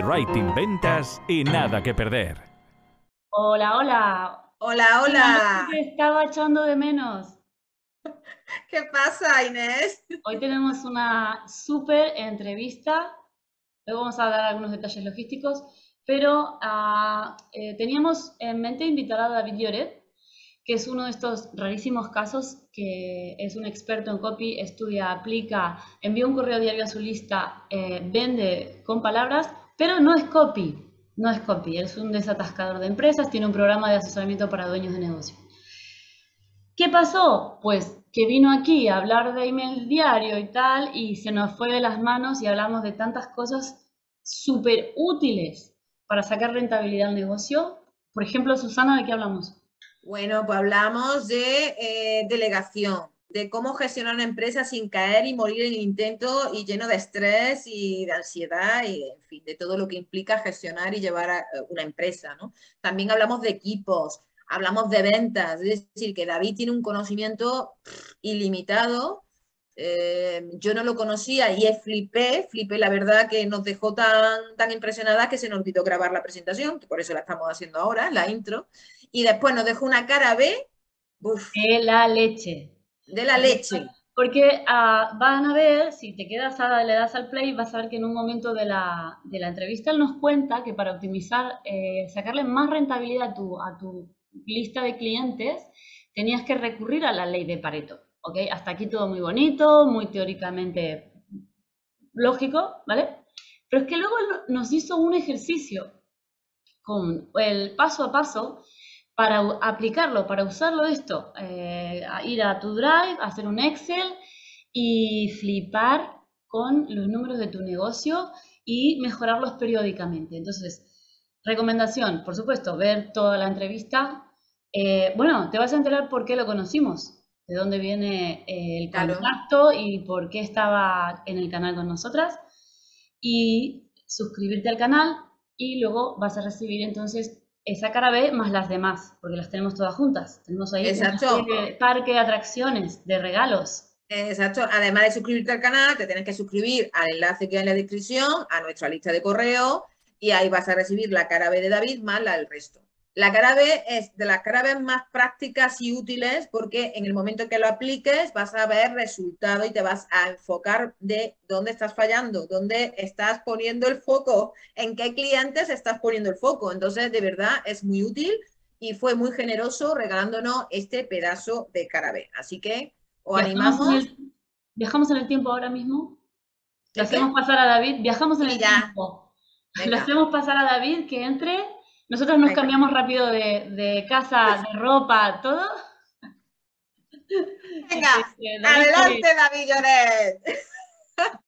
copywriting, ventas y nada que perder. Hola, hola. Hola, hola. Te estaba echando de menos. ¿Qué pasa, Inés? Hoy tenemos una súper entrevista. Luego vamos a dar algunos detalles logísticos, pero ah, eh, teníamos en mente invitar a David Lloret, que es uno de estos rarísimos casos que es un experto en copy, estudia, aplica, envía un correo diario a su lista, eh, vende con palabras, pero no es copy, no es copy, es un desatascador de empresas, tiene un programa de asesoramiento para dueños de negocio. ¿Qué pasó? Pues que vino aquí a hablar de email diario y tal, y se nos fue de las manos y hablamos de tantas cosas súper útiles para sacar rentabilidad al negocio. Por ejemplo, Susana, ¿de qué hablamos? Bueno, pues hablamos de eh, delegación, de cómo gestionar una empresa sin caer y morir en el intento y lleno de estrés y de ansiedad y, en fin, de todo lo que implica gestionar y llevar a eh, una empresa, ¿no? También hablamos de equipos, hablamos de ventas, es decir, que David tiene un conocimiento ilimitado. Eh, yo no lo conocía y flipé, flipé, la verdad que nos dejó tan, tan impresionada que se nos olvidó grabar la presentación, que por eso la estamos haciendo ahora, la intro, y después nos dejó una cara B, de la leche. De la leche. Porque ah, van a ver, si te quedas a, le das al play, vas a ver que en un momento de la, entrevista él nos cuenta que para optimizar, eh, sacarle más rentabilidad a tu, a tu lista de clientes, tenías que recurrir a la ley de Pareto. ¿ok? Hasta aquí todo muy bonito, muy teóricamente lógico, ¿vale? Pero es que luego nos hizo un ejercicio con el paso a paso para aplicarlo, para usarlo esto, eh, ir a tu Drive, hacer un Excel y flipar con los números de tu negocio y mejorarlos periódicamente. Entonces, Recomendación, por supuesto, ver toda la entrevista. Eh, bueno, te vas a enterar por qué lo conocimos, de dónde viene eh, el contacto y por qué estaba en el canal con nosotras. Y suscribirte al canal y luego vas a recibir entonces esa cara B más las demás, porque las tenemos todas juntas. Tenemos ahí un parque de atracciones, de regalos. Exacto. Además de suscribirte al canal, te tienes que suscribir al enlace que hay en la descripción, a nuestra lista de correo y ahí vas a recibir la cara B de David más la del resto. La cara B es de las cara B más prácticas y útiles porque en el momento que lo apliques vas a ver resultado y te vas a enfocar de dónde estás fallando, dónde estás poniendo el foco, en qué clientes estás poniendo el foco. Entonces, de verdad, es muy útil y fue muy generoso regalándonos este pedazo de cara B. Así que os animamos. ¿Viajamos en el tiempo ahora mismo? ¿Le hacemos pasar a David? Viajamos en el tiempo. Le hacemos pasar a David que entre. Nosotros nos cambiamos rápido de, casa, de ropa, todo. Venga, adelante David Lloret.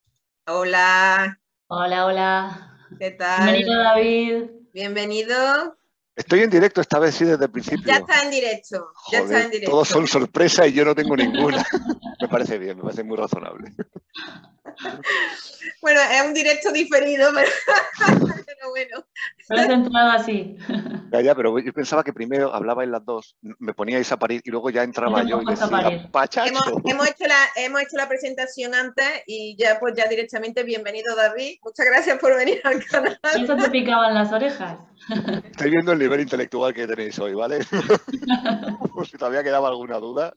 hola. Hola, hola. ¿Qué tal? Bienvenido David. Bienvenido. Estoy en directo esta vez, sí, desde el principio. Ya está en directo. ya está en directo. Todos son sorpresa y yo no tengo ninguna. me parece bien, me parece muy razonable. bueno, es un directo diferido, pero, bueno. Pero has entrado así. Ya, ya, pero yo pensaba que primero hablabais las dos, me poníais a parir y luego ya entraba yo y decía, Pachacho. Hemos, hecho la, hemos hecho la presentación antes y ya pues ya directamente bienvenido David. Muchas gracias por venir al canal. Eso te picaban las orejas. Estoy viendo el nivel intelectual que tenéis hoy, ¿vale? Por si todavía quedaba alguna duda.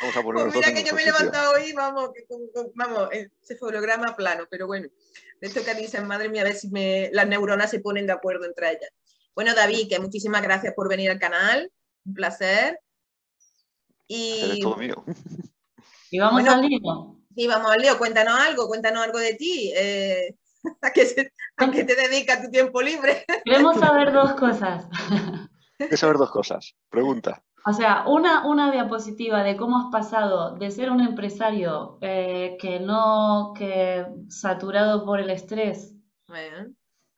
Vamos a poner pues mira que yo me he levantado hoy, vamos, que, vamos, ese holograma plano, pero bueno, de esto que dicen, madre mía, a ver si me, las neuronas se ponen de acuerdo entre ellas. Bueno, David, que muchísimas gracias por venir al canal, un placer. Y, todo mío. y vamos al lío. Sí, vamos al lío, cuéntanos algo, cuéntanos algo de ti. Eh, ¿A qué, te dedica tu tiempo libre? Queremos saber dos cosas. Queremos saber dos cosas. Pregunta. O sea, una, una diapositiva de cómo has pasado de ser un empresario eh, que no, que saturado por el estrés,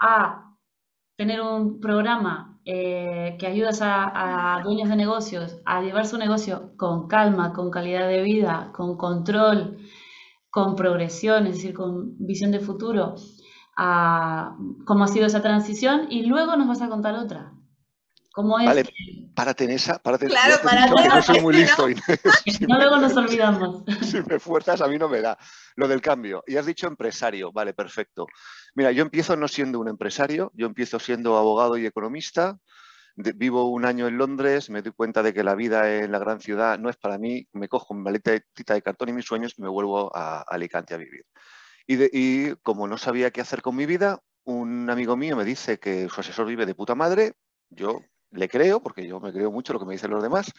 a tener un programa eh, que ayudas a, a, dueños de negocios a llevar su negocio con calma, con calidad de vida, con control, con progresión, es decir, con visión de futuro, a cómo ha sido esa transición y luego nos vas a contar otra. ¿Cómo es? Vale, párate en esa, párate Claro, dicho que no soy muy listo y No luego nos olvidamos. si me fuerzas a mí no me da. Lo del cambio. Y has dicho empresario, vale, perfecto. Mira, yo empiezo no siendo un empresario, yo empiezo siendo abogado y economista. Vivo un año en Londres, me doy cuenta de que la vida en la gran ciudad no es para mí, me cojo mi maletita de cartón y mis sueños y me vuelvo a Alicante a vivir. Y, de- y como no sabía qué hacer con mi vida, un amigo mío me dice que su asesor vive de puta madre, yo le creo, porque yo me creo mucho lo que me dicen los demás,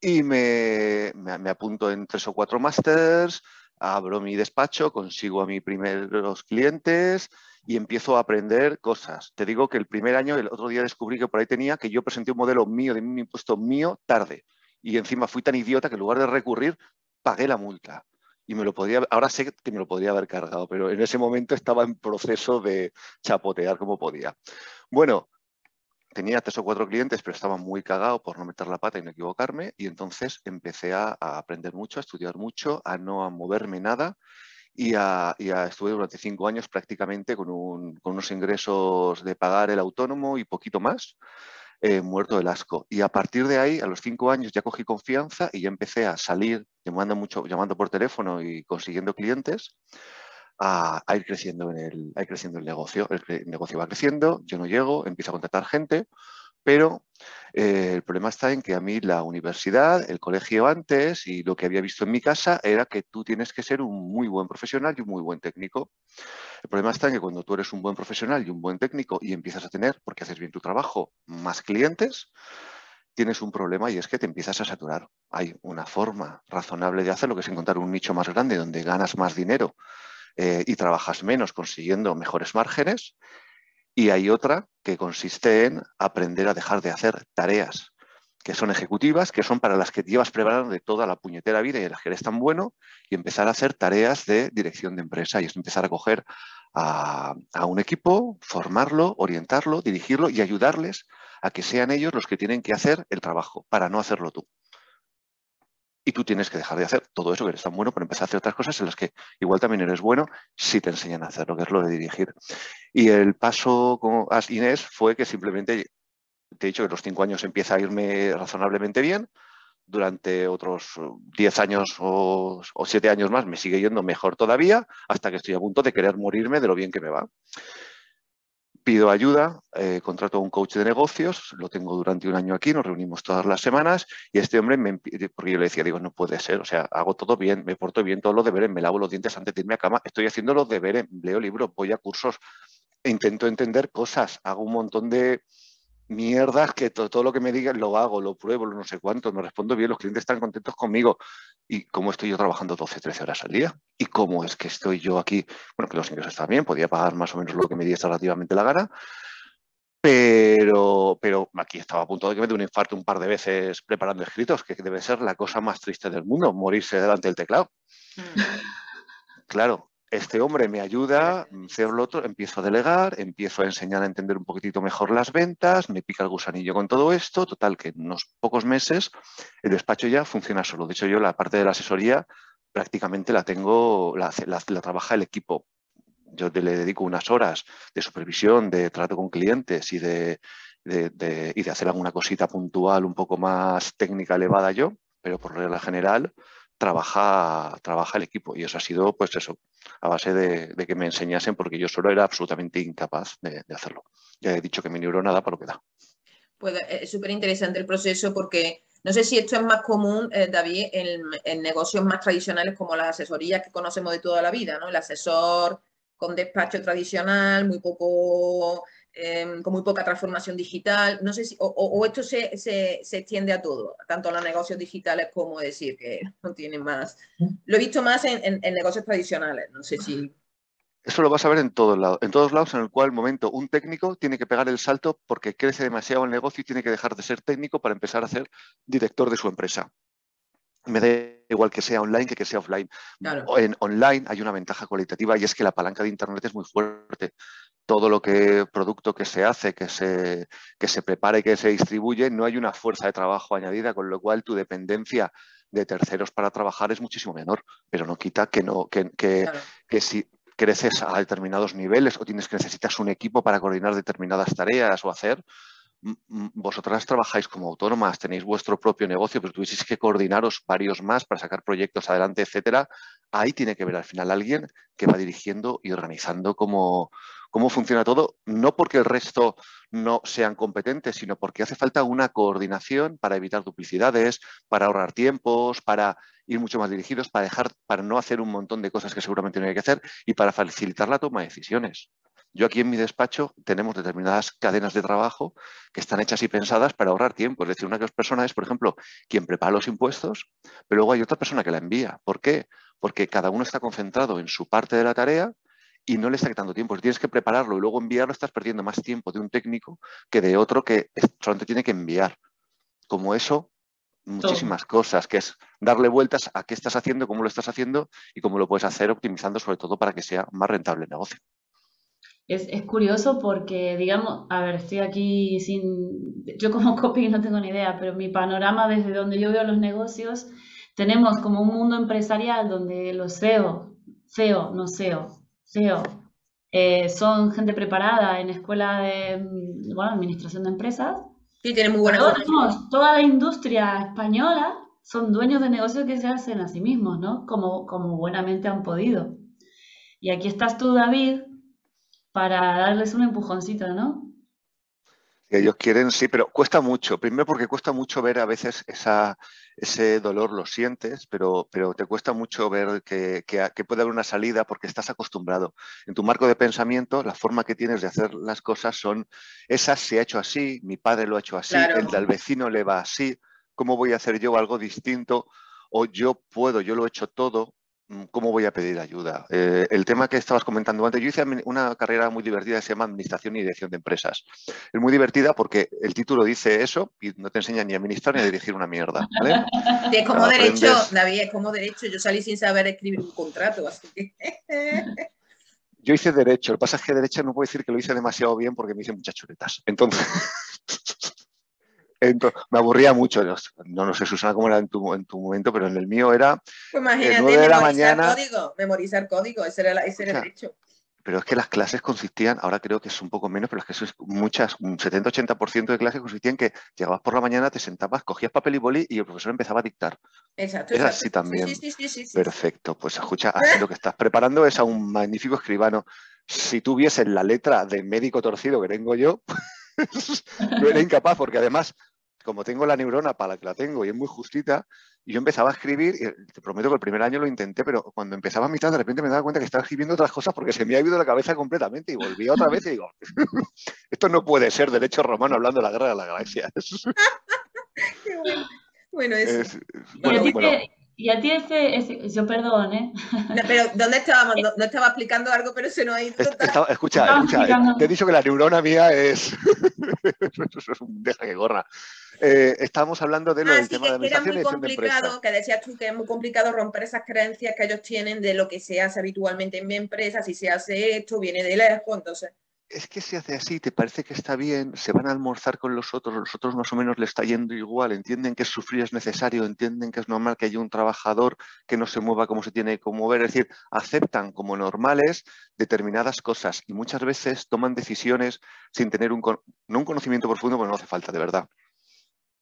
y me, me- apunto en tres o cuatro másters, abro mi despacho, consigo a mis primeros clientes y empiezo a aprender cosas. Te digo que el primer año, el otro día descubrí que por ahí tenía que yo presenté un modelo mío de un impuesto mío tarde y encima fui tan idiota que en lugar de recurrir, pagué la multa. Y me lo podría, ahora sé que me lo podría haber cargado, pero en ese momento estaba en proceso de chapotear como podía. Bueno, tenía tres o cuatro clientes, pero estaba muy cagado por no meter la pata y no equivocarme. Y entonces empecé a, aprender mucho, a estudiar mucho, a no a moverme nada. Y, a, y estuve durante cinco años prácticamente con, un- unos ingresos de pagar el autónomo y poquito más, eh, muerto del asco. Y a partir de ahí, a los cinco años, ya cogí confianza y ya empecé a salir llamando, mucho, llamando por teléfono y consiguiendo clientes a, ir creciendo en el, negocio. El negocio va creciendo, yo no llego, empiezo a contratar gente, pero eh, el problema está en que a mí la universidad, el colegio antes y lo que había visto en mi casa era que tú tienes que ser un muy buen profesional y un muy buen técnico. El problema está en que cuando tú eres un buen profesional y un buen técnico y empiezas a tener, porque haces bien tu trabajo, más clientes, tienes un problema y es que te empiezas a saturar. Hay una forma razonable de hacerlo, que es encontrar un nicho más grande donde ganas más dinero eh, y trabajas menos consiguiendo mejores márgenes. Y hay otra que consiste en aprender a dejar de hacer tareas que son ejecutivas, que son para las que te llevas preparando de toda la puñetera vida y las que eres tan bueno, y empezar a hacer tareas de dirección de empresa y es empezar a coger a un equipo, formarlo, orientarlo, dirigirlo y ayudarles a que sean ellos los que tienen que hacer el trabajo para no hacerlo tú. Y tú tienes que dejar de hacer todo eso que eres tan bueno para empezar a hacer otras cosas en las que igual también eres bueno si te enseñan a hacerlo, que es lo de dirigir. Y el paso con As Inés fue que simplemente, te he dicho que los cinco años empieza a irme razonablemente bien, durante otros 10 años o, 7 años más me sigue yendo mejor todavía, hasta que estoy a punto de querer morirme de lo bien que me va. Pido ayuda, eh, contrato a un coach de negocios, lo tengo durante un año aquí, nos reunimos todas las semanas y este hombre, me, porque yo le decía, digo, no puede ser, o sea, hago todo bien, me porto bien, todos los deberes, me lavo los dientes antes de irme a cama, estoy haciendo los deberes, leo libros, voy a cursos, intento entender cosas, hago un montón de mierdas que to- todo lo que me digan lo hago, lo pruebo, lo no sé cuánto, me respondo bien, los clientes están contentos conmigo. ¿Y cómo estoy yo trabajando 12, 13 horas al día? ¿Y cómo es que estoy yo aquí? Bueno, que los ingresos están bien, podía pagar más o menos lo que me diese relativamente la gana, pero, pero aquí estaba a punto de que me dé un infarto un par de veces preparando escritos, que debe ser la cosa más triste del mundo, morirse delante del teclado. Claro, este hombre me ayuda, hacer lo otro, empiezo a delegar, empiezo a enseñar a entender un poquitito mejor las ventas, me pica el gusanillo con todo esto, total que en unos pocos meses el despacho ya funciona solo. De hecho, yo la parte de la asesoría prácticamente la tengo, la, la- la trabaja el equipo. Yo le dedico unas horas de supervisión, de trato con clientes y de- y de hacer alguna cosita puntual un poco más técnica elevada yo, pero por regla general trabaja, trabaja el equipo y eso ha sido pues eso, a base de, que me enseñasen porque yo solo era absolutamente incapaz de, hacerlo. Ya he dicho que mi neurona da para lo que da. Pues eh, es súper interesante el proceso porque no sé si esto es más común, eh, David, en negocios más tradicionales como las asesorías que conocemos de toda la vida, ¿no? El asesor con despacho tradicional, muy poco, eh, con muy poca transformación digital. No sé si, o, esto se, se- se extiende a todo, tanto a los negocios digitales como decir que no tienen más. Lo he visto más en, en- en negocios tradicionales. No sé si. Eso lo vas a ver en todos lados, en todos lados en el cual momento un técnico tiene que pegar el salto porque crece demasiado el negocio y tiene que dejar de ser técnico para empezar a ser director de su empresa. Me da igual que sea online que que sea offline. Claro. En online hay una ventaja cualitativa y es que la palanca de Internet es muy fuerte. Todo lo que producto que se hace, que se, que se prepara y que se distribuye, no hay una fuerza de trabajo añadida, con lo cual tu dependencia de terceros para trabajar es muchísimo menor, pero no quita que, no, que, que, Claro. que si creces a determinados niveles o tienes que necesitas un equipo para coordinar determinadas tareas o hacer, vosotras trabajáis como autónomas, tenéis vuestro propio negocio, pero tuvieseis que coordinaros varios más para sacar proyectos adelante, etcétera. Ahí tiene que ver al final alguien que va dirigiendo y organizando cómo, cómo funciona todo, no porque el resto no sean competentes, sino porque hace falta una coordinación para evitar duplicidades, para ahorrar tiempos, para ir mucho más dirigidos, para dejar, para no hacer un montón de cosas que seguramente no hay que hacer y para facilitar la toma de decisiones. Yo aquí en mi despacho tenemos determinadas cadenas de trabajo que están hechas y pensadas para ahorrar tiempo. Es decir, una persona es, por ejemplo, quien prepara los impuestos, pero luego hay otra persona que la envía. ¿Por qué? Porque cada uno está concentrado en su parte de la tarea y no le está quitando tiempo. Si tienes que prepararlo y luego enviarlo, estás perdiendo más tiempo de un técnico que de otro que solamente tiene que enviar. Como eso, muchísimas cosas, que es darle vueltas a qué estás haciendo, cómo lo estás haciendo y cómo lo puedes hacer optimizando sobre todo para que sea más rentable el negocio. Es, es, curioso porque, digamos, a ver, estoy aquí sin, yo como copy no tengo ni idea, pero mi panorama desde donde yo veo los negocios, tenemos como un mundo empresarial donde los CEO, CEO, no CEO, CEO, eh, son gente preparada en escuela de, mm, bueno, administración de empresas. Sí, tienen muy buena Toda la industria española son dueños de negocios que se hacen a sí mismos, ¿no? Como, como buenamente han podido. Y aquí estás tú, David, para darles un empujoncito, ¿no? ellos quieren, sí, pero cuesta mucho. Primero porque cuesta mucho ver a veces esa, ese dolor, lo sientes, pero, pero te cuesta mucho ver que, puede haber una salida porque estás acostumbrado. En tu marco de pensamiento, la forma que tienes de hacer las cosas son, esas se ha hecho así, mi padre lo ha hecho así, el del vecino le va así, ¿cómo voy a hacer yo algo distinto? O yo puedo, yo lo he hecho todo, ¿Cómo voy a pedir ayuda? Eh, el tema que estabas comentando antes, yo hice una carrera muy divertida que se llama Administración y Dirección de Empresas. Es muy divertida porque el título dice eso y no te enseña ni a administrar ni a dirigir una mierda. ¿vale? Es como derecho, David, es como derecho. Yo salí sin saber escribir un contrato, así que... Yo hice derecho, el pasaje de derecho no puedo decir que lo hice demasiado bien porque me hice muchas chuletas. Entonces, me aburría mucho. No, no sé, Susana, cómo era en tu, en tu momento, pero en el mío era. Pues imagínate, memorizar mañana. código, memorizar código, ese era, ese era el hecho. Pero es que las clases consistían, ahora creo que es un poco menos, pero es que eso es muchas, un 70-80% de clases consistían en que llegabas por la mañana, te sentabas, cogías papel y boli y el profesor empezaba a dictar. Exacto. Era así también. Sí, sí, sí, Perfecto. Pues escucha, así lo que estás preparando es a un magnífico escribano. Si tuviese la letra de médico torcido que tengo yo, no era incapaz, porque además como tengo la neurona para la que la tengo y es muy justita, y yo empezaba a escribir, y te prometo que el primer año lo intenté, pero cuando empezaba a mitad de repente me daba cuenta que estaba escribiendo otras cosas porque se me ha ido la cabeza completamente y volvía otra vez y digo, esto no puede ser derecho romano hablando de la guerra de la galaxia. Qué bueno. Bueno, eso. Y a ti ese, yo perdón, ¿eh? pero ¿dónde estábamos? No, estaba explicando algo, pero se nos ha ido. escucha, escucha, te he dicho que la neurona mía es... Eso es un deja que gorra. Eh, estábamos hablando de lo ah, del tema de administración era muy complicado, que decías tú que es muy complicado romper esas creencias que ellos tienen de lo que se hace habitualmente en mi empresa, si se hace esto, viene de lejos, entonces es que se hace así, te parece que está bien, se van a almorzar con los otros, los otros más o menos le está yendo igual, entienden que sufrir es necesario, entienden que es normal que haya un trabajador que no se mueva como se tiene que mover, es decir, aceptan como normales determinadas cosas y muchas veces toman decisiones sin tener un, un conocimiento profundo, porque no hace falta, de verdad,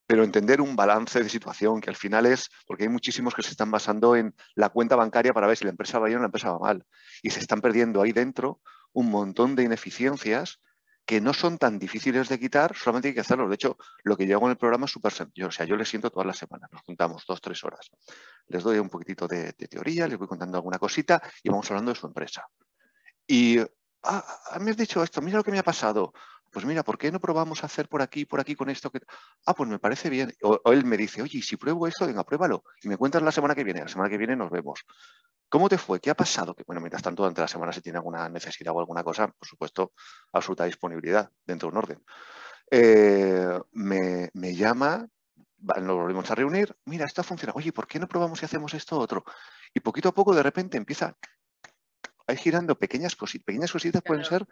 pero entender un balance de situación que al final es, porque hay muchísimos que se están basando en la cuenta bancaria para ver si la empresa va bien o la empresa va mal y se están perdiendo ahí dentro un montón de ineficiencias que no son tan difíciles de quitar, solamente hay que hacerlo. De hecho, lo que yo hago en el programa es súper sencillo. O sea, yo les siento todas las semanas, nos juntamos dos, tres horas. Les doy un poquitito de, teoría, les voy contando alguna cosita y vamos hablando de su empresa. Y, ah, ah, me has dicho esto, mira lo que me ha pasado. Pues mira, ¿por qué no probamos a hacer por aquí, por aquí con esto? Que... Ah, pues me parece bien. O, o, él me dice, oye, si pruebo esto, venga, pruébalo. Y me cuentas la semana que viene. La semana que viene nos vemos. ¿Cómo te fue? ¿Qué ha pasado? Que bueno, mientras tanto, durante la semana, si tiene alguna necesidad o alguna cosa, por supuesto, absoluta disponibilidad dentro de un orden. Eh, me, llama, nos volvemos a reunir, mira, esto funciona, oye, ¿por qué no probamos y hacemos esto otro? Y poquito a poco, de repente, empieza a ir girando pequeñas cositas. Pequeñas cositas pueden ser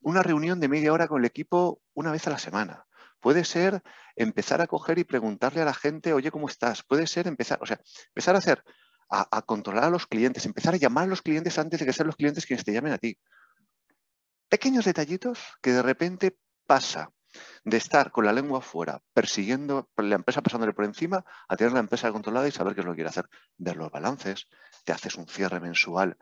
una reunión de media hora con el equipo una vez a la semana. Puede ser empezar a coger y preguntarle a la gente, oye, ¿cómo estás? Puede ser empezar, o sea, empezar a hacer a, controlar a los clientes, empezar a llamar a los clientes antes de que sean los clientes quienes te llamen a ti. Pequeños detallitos que de repente pasa de estar con la lengua fuera, persiguiendo la empresa, pasándole por encima, a tener la empresa controlada y saber qué es lo que quiere hacer. Ver los balances, te haces un cierre mensual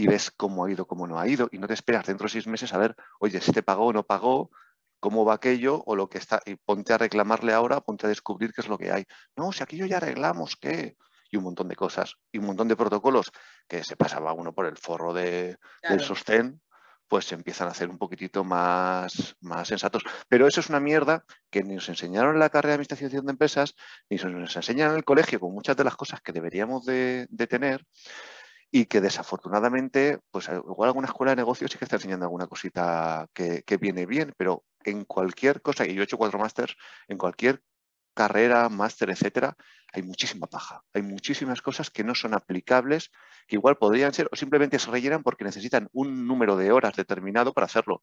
y ves cómo ha ido, cómo no ha ido, y no te esperas dentro de seis meses a ver, oye, si te pagó o no pagó, cómo va aquello o lo que está, y ponte a reclamarle ahora, ponte a descubrir qué es lo que hay. No, si aquello ya arreglamos, ¿qué? Y un montón de cosas, y un montón de protocolos que se pasaba uno por el forro de, del sostén, pues se empiezan a hacer un poquitito más, más sensatos. Pero eso es una mierda que ni nos enseñaron en la carrera de Administración de Empresas, ni nos enseñan en el colegio con muchas de las cosas que deberíamos de, de tener y que desafortunadamente, pues igual alguna escuela de negocios sí que está enseñando alguna cosita que, viene bien, pero en cualquier cosa, y yo he hecho cuatro másters, en cualquier carrera, máster, etcétera, hay muchísima paja. Hay muchísimas cosas que no son aplicables, que igual podrían ser, o simplemente se rellenan porque necesitan un número de horas determinado para hacerlo.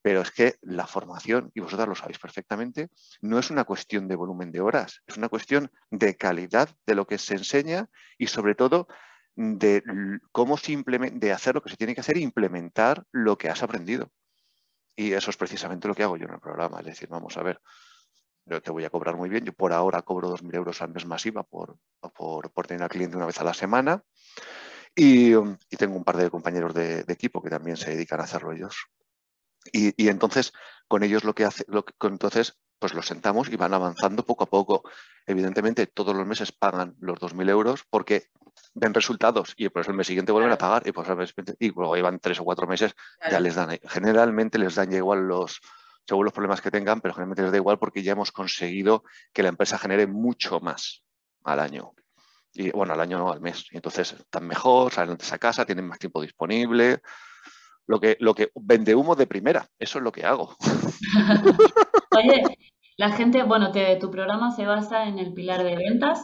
Pero es que la formación, y vosotras lo sabéis perfectamente, no es una cuestión de volumen de horas, es una cuestión de calidad de lo que se enseña y sobre todo de cómo de hacer lo que se tiene que hacer e implementar lo que has aprendido. Y eso es precisamente lo que hago yo en el programa. Es decir, vamos a ver, yo te voy a cobrar muy bien. Yo por ahora cobro 2.000 euros al mes masiva por, por, tener al cliente una vez a la semana. Y, tengo un par de compañeros de, equipo que también se dedican a hacerlo ellos. Y, entonces, con ellos lo que hace, lo que, entonces pues los sentamos y van avanzando poco a poco. Evidentemente, todos los meses pagan los 2.000 euros porque ven resultados y por eso el mes siguiente vuelven a pagar y, pues, y luego llevan tres o cuatro meses, ya les dan. Generalmente les dan ya igual los, según los problemas que tengan, pero generalmente les da igual porque ya hemos conseguido que la empresa genere mucho más al año. Y bueno, al año no, al mes. Y entonces están mejor, salen antes a casa, tienen más tiempo disponible. Lo que, lo que vende humo de primera, eso es lo que hago. Oye, la gente, bueno, tu programa se basa en el pilar de ventas,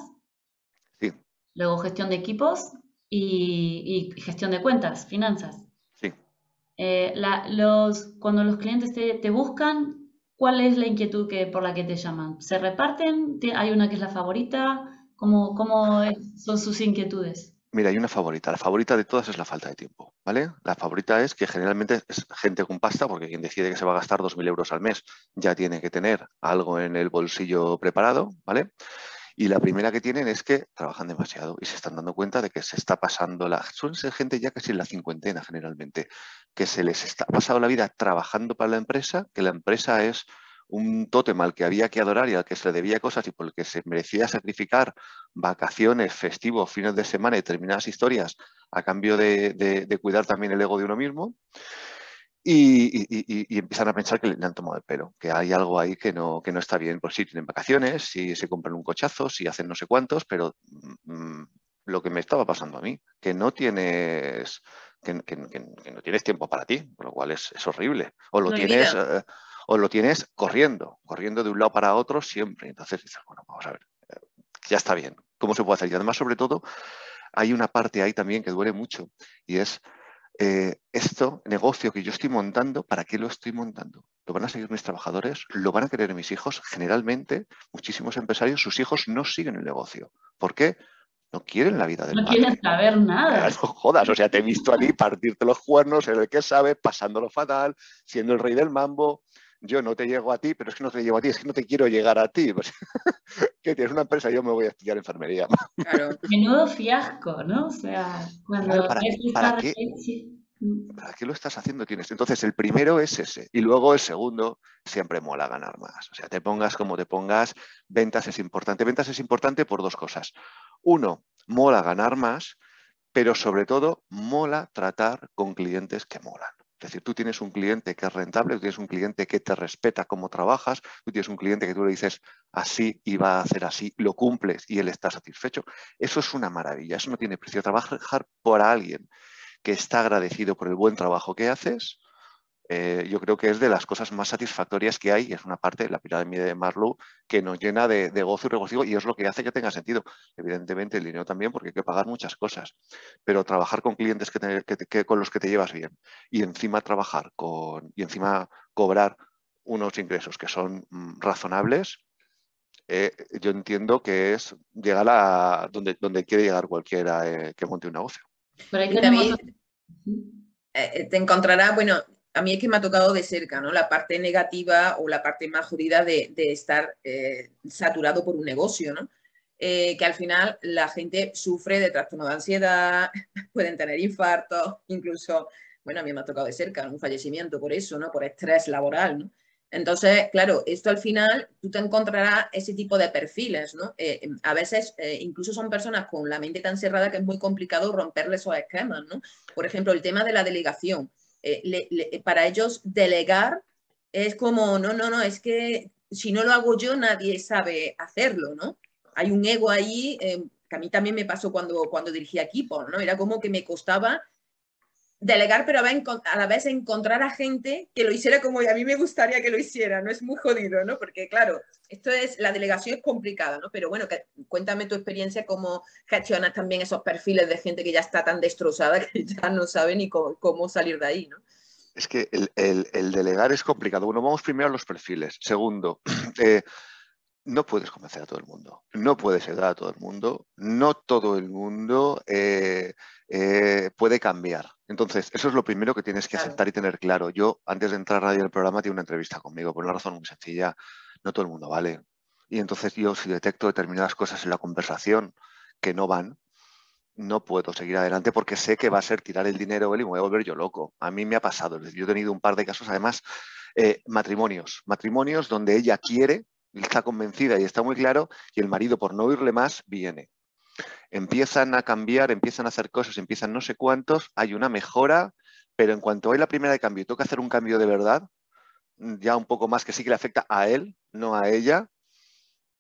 sí. luego gestión de equipos y, gestión de cuentas, finanzas. Sí. Eh, los, cuando los clientes te, buscan, ¿cuál es la inquietud que, por la que te llaman? ¿Se reparten? ¿Hay una que es la favorita? ¿Cómo, cómo son sus inquietudes? Mira, hay una favorita. La favorita de todas es la falta de tiempo, ¿vale? La favorita es que generalmente es gente con pasta, porque quien decide que se va a gastar 2.000 euros al mes ya tiene que tener algo en el bolsillo preparado, ¿vale? Y la primera que tienen es que trabajan demasiado y se están dando cuenta de que se está pasando la... Suelen ser gente ya casi en la cincuentena generalmente, que se les está pasando la vida trabajando para la empresa, que la empresa es un tótem al que había que adorar y al que se le debía cosas y por el que se merecía sacrificar vacaciones, festivos, fines de semana y determinadas historias a cambio de, cuidar también el ego de uno mismo. Y, empiezan a pensar que le han tomado el pelo, que hay algo ahí que no, que no está bien. Pues sí, tienen vacaciones, si se compran un cochazo, si hacen no sé cuántos, pero mm, lo que me estaba pasando a mí, que no tienes, que, no tienes tiempo para ti, con lo cual es, horrible. O lo tienes o lo tienes corriendo, corriendo de un lado para otro siempre. Entonces dices, bueno, vamos a ver, eh, ya está bien. ¿Cómo se puede hacer? Y además, sobre todo, hay una parte ahí también que duele mucho y es eh, esto, negocio que yo estoy montando, ¿para qué lo estoy montando? ¿Lo van a seguir mis trabajadores? ¿Lo van a querer mis hijos? Generalmente, muchísimos empresarios, sus hijos no siguen el negocio. ¿Por qué? No quieren la vida del No quieren saber nada. No jodas, o sea, te he visto a ti partirte los cuernos, en el que sabe, pasándolo fatal, siendo el rey del mambo yo no te llego a ti, pero es que no te llego a ti, es que no te quiero llegar a ti. Pues, que tienes una empresa, yo me voy a estudiar enfermería. Claro. Menudo fiasco, ¿no? O sea, cuando ¿para, qué, ¿Para qué lo estás haciendo? Tienes. Entonces, el primero es ese. Y luego el segundo, siempre mola ganar más. O sea, te pongas como te pongas, ventas es importante. Ventas es importante por dos cosas. Uno, mola ganar más, pero sobre todo, mola tratar con clientes que molan. Es decir, tú tienes un cliente que es rentable, tú tienes un cliente que te respeta cómo trabajas, tú tienes un cliente que tú le dices así y va a hacer así, lo cumples y él está satisfecho. Eso es una maravilla, eso no tiene precio. Trabajar por alguien que está agradecido por el buen trabajo que haces, eh, yo creo que es de las cosas más satisfactorias que hay y es una parte de la pirámide de Marlowe que nos llena de, gozo y regocijo y es lo que hace que tenga sentido. Evidentemente el dinero también porque hay que pagar muchas cosas, pero trabajar con clientes que, con los que te llevas bien y encima trabajar con y encima cobrar unos ingresos que son mm, razonables, eh, yo entiendo que es llegar a donde, donde quiere llegar cualquiera eh, que monte un negocio. te encontrará, bueno, a mí es que me ha tocado de cerca, ¿no? La parte negativa o la parte más jodida de, estar eh, saturado por un negocio, ¿no? Eh, que al final la gente sufre de trastorno de ansiedad, pueden tener infartos, incluso, bueno, a mí me ha tocado de cerca un fallecimiento por eso, ¿no? Por estrés laboral, ¿no? Entonces, claro, esto al final tú te encontrarás ese tipo de perfiles, ¿no? Eh, a veces incluso son personas con la mente tan cerrada que es muy complicado romperle esos esquemas, ¿no? Por ejemplo, el tema de la delegación. Eh, para ellos delegar es como, no, no, no, es que si no lo hago yo, nadie sabe hacerlo, ¿no? Hay un ego ahí, eh, que a mí también me pasó cuando, cuando dirigía equipos, ¿no? Era como que me costaba delegar, pero a la vez encontrar a gente que lo hiciera como a mí me gustaría que lo hiciera, ¿no? Es muy jodido, ¿no? Porque claro, esto es, la delegación es complicada, ¿no? Pero bueno, cuéntame tu experiencia, cómo gestionas también esos perfiles de gente que ya está tan destrozada que ya no sabe ni cómo, salir de ahí, ¿no? Es que el, delegar es complicado. Bueno, vamos primero a los perfiles. Segundo, eh, no puedes convencer a todo el mundo, no puedes ayudar a todo el mundo, no todo el mundo eh, eh, puede cambiar. Entonces, eso es lo primero que tienes que aceptar y tener claro. Yo, antes de entrar a nadie en el programa, tuve una entrevista conmigo por una razón muy sencilla. No todo el mundo vale. Y entonces yo, si detecto determinadas cosas en la conversación que no van, no puedo seguir adelante porque sé que va a ser tirar el dinero él y me voy a volver yo loco. A mí me ha pasado. Yo he tenido un par de casos, además, eh, matrimonios. Matrimonios donde ella quiere está convencida y está muy claro, y el marido, por no oírle más, viene. Empiezan a cambiar, empiezan a hacer cosas, empiezan no sé cuántos, hay una mejora, pero en cuanto hay la primera de cambio y toca hacer un cambio de verdad, ya un poco más que sí que le afecta a él, no a ella,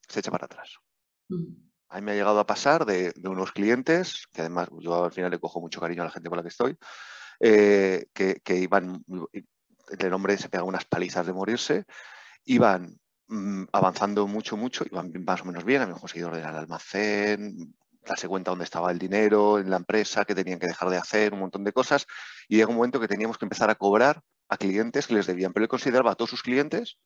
se echa para atrás. Mm. A mí me ha llegado a pasar de, unos clientes, que además yo al final le cojo mucho cariño a la gente con la que estoy, eh, que, que, iban, el hombre se pega unas palizas de morirse, iban Mm, avanzando mucho, mucho, iban más o menos bien, habíamos conseguido ordenar el almacén, darse cuenta dónde estaba el dinero en la empresa, que tenían que dejar de hacer, un montón de cosas, y llega un momento que teníamos que empezar a cobrar a clientes que les debían, pero él consideraba a todos sus clientes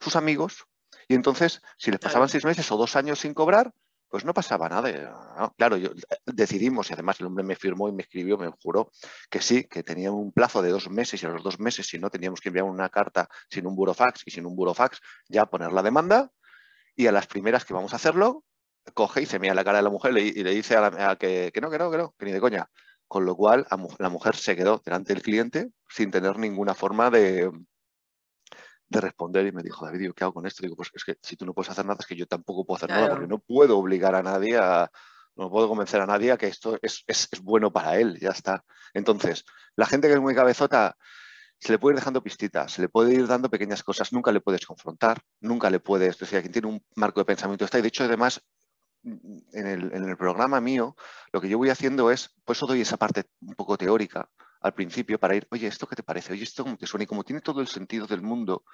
sus amigos, y entonces, si les pasaban seis meses o dos años sin cobrar, pues no pasaba nada. Claro, yo, eh, decidimos, y además el hombre me firmó y me escribió, me juró que sí, que tenía un plazo de dos meses y a los dos meses, si no, teníamos que enviar una carta sin un burofax y sin un burofax, ya poner la demanda. Y a las primeras que vamos a hacerlo, coge y se mira la cara de la mujer y le dice a, la, que, que no, que no, que no, que ni de coña. Con lo cual, la mujer se quedó delante del cliente sin tener ninguna forma de, de responder y me dijo, David, ¿qué hago con esto? Digo, pues es que si tú no puedes hacer nada, es que yo tampoco puedo hacer nada, porque no puedo obligar a nadie a, no puedo convencer a nadie a que esto es, bueno para él, ya está. Entonces, la gente que es muy cabezota, se le puede ir dejando pistitas, se le puede ir dando pequeñas cosas, nunca le puedes confrontar, nunca le puedes decir a quien tiene un marco de pensamiento está. Y de hecho, además, en el, programa mío, lo que yo voy haciendo es, pues eso doy esa parte un poco teórica, al principio para ir, oye, ¿esto qué te parece? Oye, ¿esto cómo te suena? Y como tiene todo el sentido del mundo,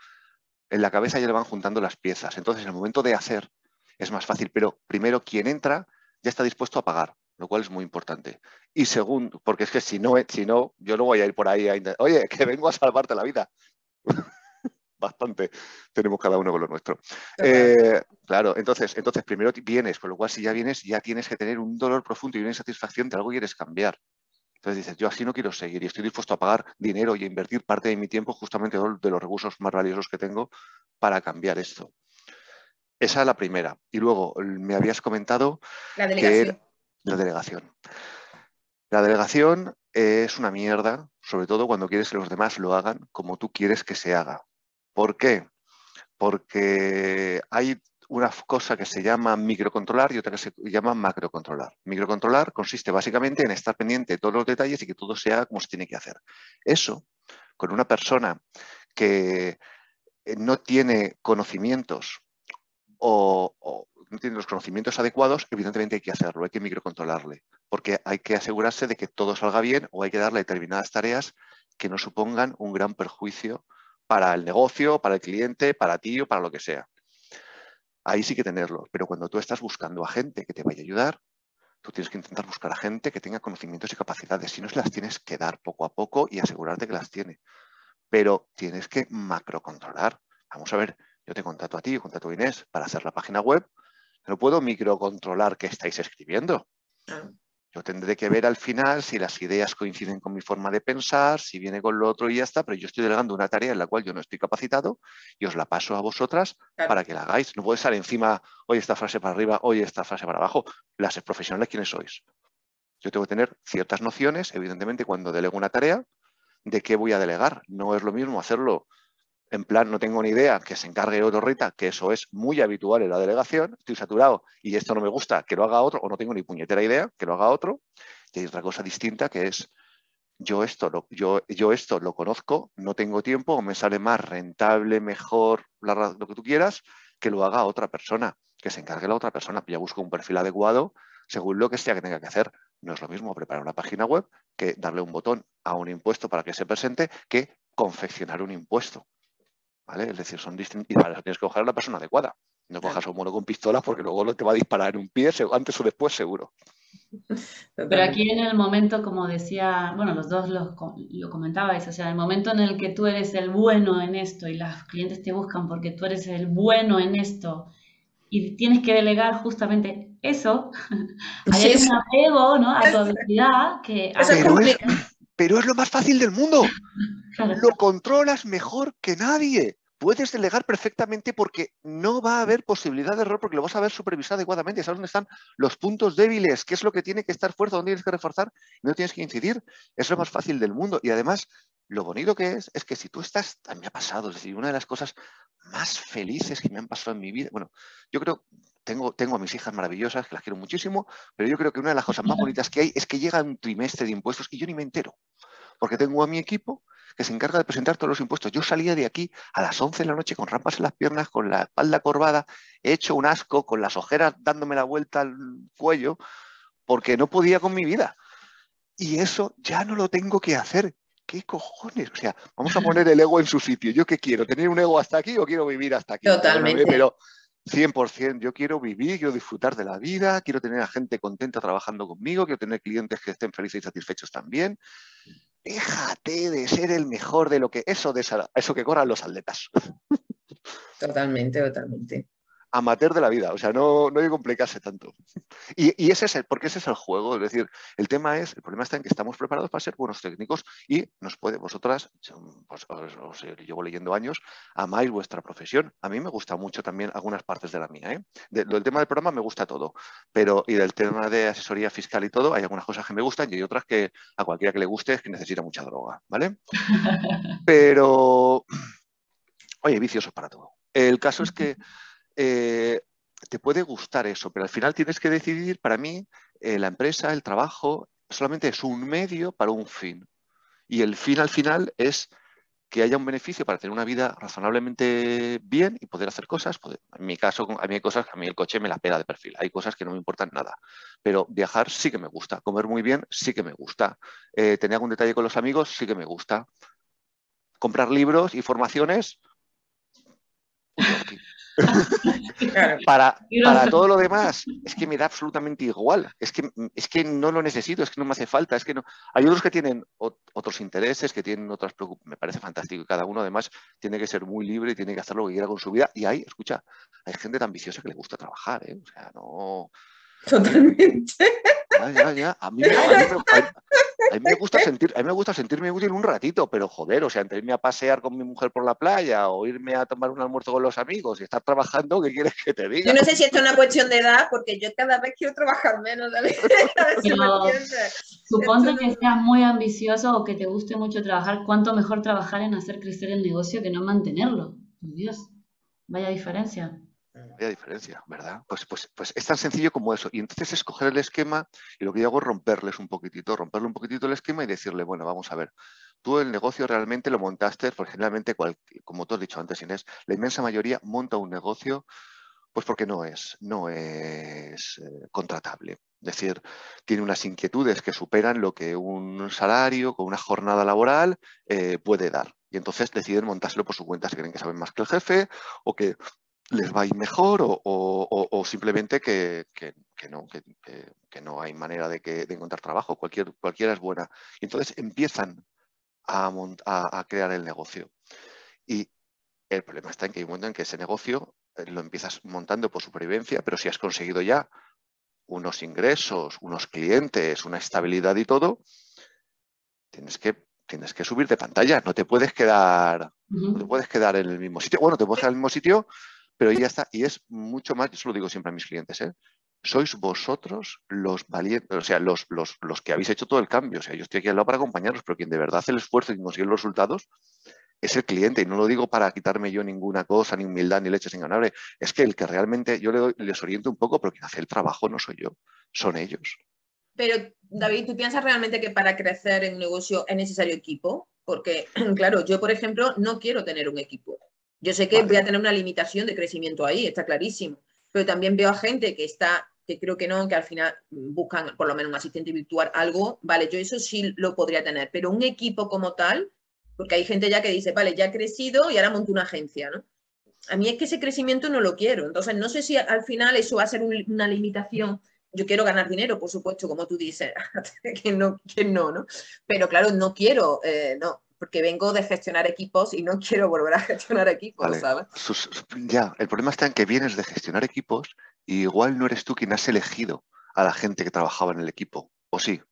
en la cabeza ya le van juntando las piezas. Entonces, en el momento de hacer es más fácil, pero primero quien entra ya está dispuesto a pagar, lo cual es muy importante. Y segundo, porque es que si no, si no yo no voy a ir por ahí a oye, que vengo a salvarte la vida. Bastante tenemos cada uno con lo nuestro. Eh, claro, entonces, entonces primero vienes, por lo cual si ya vienes, ya tienes que tener un dolor profundo y una insatisfacción de algo que quieres cambiar. Entonces dices, yo así no quiero seguir y estoy dispuesto a pagar dinero y a invertir parte de mi tiempo justamente de los recursos más valiosos que tengo para cambiar esto. Esa es la primera. Y luego me habías comentado la delegación. la delegación. La delegación es una mierda, sobre todo cuando quieres que los demás lo hagan como tú quieres que se haga. ¿Por qué? Porque hay una cosa que se llama microcontrolar y otra que se llama macrocontrolar. Microcontrolar consiste básicamente en estar pendiente de todos los detalles y que todo sea como se tiene que hacer. Eso, con una persona que eh, no tiene conocimientos o, no tiene los conocimientos adecuados, evidentemente hay que hacerlo, hay que microcontrolarle, porque hay que asegurarse de que todo salga bien o hay que darle determinadas tareas que no supongan un gran perjuicio para el negocio, para el cliente, para ti o para lo que sea ahí sí que tenerlo. Pero cuando tú estás buscando a gente que te vaya a ayudar, tú tienes que intentar buscar a gente que tenga conocimientos y capacidades. Si no, se las tienes que dar poco a poco y asegurarte que las tiene. Pero tienes que macrocontrolar. Vamos a ver, yo te contrato a ti, contrato a Inés para hacer la página web. No puedo microcontrolar qué estáis escribiendo. Yo tendré que ver al final si las ideas coinciden con mi forma de pensar, si viene con lo otro y ya está, pero yo estoy delegando una tarea en la cual yo no estoy capacitado y os la paso a vosotras para que la hagáis. No puedo estar encima, hoy esta frase para arriba, hoy esta frase para abajo. Las profesionales, ¿quiénes sois? Yo tengo que tener ciertas nociones, evidentemente, cuando delego una tarea, de qué voy a delegar. No es lo mismo hacerlo en plan no tengo ni idea, que se encargue otro Rita, que eso es muy habitual en la delegación, estoy saturado y esto no me gusta, que lo haga otro, o no tengo ni puñetera idea, que lo haga otro. Y hay otra cosa distinta que es, yo esto lo, yo, yo esto lo conozco, no tengo tiempo, o me sale más rentable, mejor, lo que tú quieras, que lo haga otra persona, que se encargue la otra persona. Ya busco un perfil adecuado según lo que sea que tenga que hacer. No es lo mismo preparar una página web que darle un botón a un impuesto para que se presente que confeccionar un impuesto. Es decir, son distintos. Y para eso tienes que coger a la persona adecuada. No cojas a un mono con pistola porque luego te va a disparar en un pie, antes o después seguro. Pero aquí en el momento, como decía, bueno, los dos lo, lo comentabais, o sea, el momento en el que tú eres el bueno en esto y los clientes te buscan porque tú eres el bueno en esto y tienes que delegar justamente eso, hay un apego ¿no? a tu habilidad que... Pero es, pero es lo más fácil del mundo. Lo controlas mejor que nadie. Puedes delegar perfectamente porque no va a haber posibilidad de error porque lo vas a ver supervisado adecuadamente. Sabes dónde están los puntos débiles, qué es lo que tiene que estar fuerte, dónde tienes que reforzar no tienes que incidir. Es lo más fácil del mundo. Y además, lo bonito que es, es que si tú estás, a mí me ha pasado, es decir, una de las cosas más felices que me han pasado en mi vida, bueno, yo creo, tengo, tengo a mis hijas maravillosas, que las quiero muchísimo, pero yo creo que una de las cosas más bonitas que hay es que llega un trimestre de impuestos y yo ni me entero porque tengo a mi equipo que se encarga de presentar todos los impuestos. Yo salía de aquí a las 11 de la noche con rampas en las piernas, con la espalda corvada, he hecho un asco, con las ojeras dándome la vuelta al cuello, porque no podía con mi vida. Y eso ya no lo tengo que hacer. ¿Qué cojones? O sea, vamos a poner el ego en su sitio. ¿Yo qué quiero? ¿Tener un ego hasta aquí o quiero vivir hasta aquí? Totalmente. Pero 100%, yo quiero vivir, quiero disfrutar de la vida, quiero tener a gente contenta trabajando conmigo, quiero tener clientes que estén felices y satisfechos también déjate de ser el mejor de lo que eso de eso que corran los atletas. Totalmente, totalmente amateur de la vida, o sea, no, no hay que complicarse tanto. Y, ese es el, porque ese es el juego, es decir, el tema es, el problema está en que estamos preparados para ser buenos técnicos y nos puede, vosotras, pues, os, llevo leyendo años, amáis vuestra profesión. A mí me gusta mucho también algunas partes de la mía, ¿eh? del tema del programa me gusta todo, pero y del tema de asesoría fiscal y todo, hay algunas cosas que me gustan y hay otras que a cualquiera que le guste es que necesita mucha droga, ¿vale? Pero, oye, viciosos para todo. El caso es que eh, te puede gustar eso, pero al final tienes que decidir, para mí, eh, la empresa, el trabajo, solamente es un medio para un fin. Y el fin al final es que haya un beneficio para tener una vida razonablemente bien y poder hacer cosas. en mi caso, a mí hay cosas que a mí el coche me la pega de perfil. Hay cosas que no me importan nada. Pero viajar sí que me gusta. Comer muy bien sí que me gusta. Eh, tener algún detalle con los amigos sí que me gusta. Comprar libros y formaciones. para, para todo lo demás, es que me da absolutamente igual. Es que, es que no lo necesito, es que no me hace falta. Es que no. Hay otros que tienen otros intereses, que tienen otras preocupaciones. Me parece fantástico. Y cada uno, además, tiene que ser muy libre y tiene que hacer lo que quiera con su vida. Y hay, escucha, hay gente tan viciosa que le gusta trabajar. ¿eh? O sea, no. Totalmente. Ya, ya, ya. A mí, me gusta sentir, a mí me gusta sentirme útil un ratito, pero joder, o sea, entre irme a pasear con mi mujer por la playa o irme a tomar un almuerzo con los amigos y estar trabajando, ¿qué quieres que te diga? Yo no sé si esto es una cuestión de edad, porque yo cada vez quiero trabajar menos. suponte que seas muy ambicioso o que te guste mucho trabajar, ¿cuánto mejor trabajar en hacer crecer el negocio que no mantenerlo? Dios, vaya diferencia. Vaya diferencia, ¿verdad? Pues, pues, pues es tan sencillo como eso. Y entonces escoger el esquema y lo que yo hago es romperles un poquitito, romperle un poquitito el esquema y decirle, bueno, vamos a ver, tú el negocio realmente lo montaste, porque generalmente, como tú has dicho antes, Inés, la inmensa mayoría monta un negocio pues porque no es, no es eh, contratable. Es decir, tiene unas inquietudes que superan lo que un salario con una jornada laboral eh, puede dar. Y entonces deciden montárselo por su cuenta si creen que saben más que el jefe o que les va a ir mejor o, simplemente que, no, que, no hay manera de, que, de encontrar trabajo, Cualquier, cualquiera es buena. Y entonces empiezan a, a, crear el negocio. Y el problema está en que hay un momento en que ese negocio eh, lo empiezas montando por supervivencia, pero si has conseguido ya unos ingresos, unos clientes, una estabilidad y todo, tienes que, tienes que subir de pantalla, no te puedes quedar, no te puedes quedar en el mismo sitio. Bueno, te puedes quedar en el mismo sitio, pero ya está. Y es mucho más, yo se lo digo siempre a mis clientes, ¿eh? sois vosotros los valientes, o sea, los, los, los, que habéis hecho todo el cambio. O sea, yo estoy aquí al lado para acompañaros, pero quien de verdad hace el esfuerzo y consigue los resultados es el cliente. Y no lo digo para quitarme yo ninguna cosa, ni humildad, ni leche sin ganarle. Es que el que realmente yo le les oriento un poco, pero quien hace el trabajo no soy yo, son ellos. Pero, David, ¿tú piensas realmente que para crecer en un negocio es necesario equipo? Porque, claro, yo, por ejemplo, no quiero tener un equipo. Yo sé que vale. voy a tener una limitación de crecimiento ahí, está clarísimo. Pero también veo a gente que está que creo que no, que al final buscan por lo menos un asistente virtual, algo, vale, yo eso sí lo podría tener, pero un equipo como tal, porque hay gente ya que dice, vale, ya he crecido y ahora monto una agencia, ¿no? A mí es que ese crecimiento no lo quiero, entonces no sé si al final eso va a ser un, una limitación. Yo quiero ganar dinero, por supuesto, como tú dices, que no, que no, ¿no? Pero claro, no quiero, eh, no, porque vengo de gestionar equipos y no quiero volver a gestionar equipos, vale. ¿sabes? Ya, el problema está en que vienes de gestionar equipos y igual no eres tú quien has elegido a la gente que trabajaba en el equipo, ¿o sí?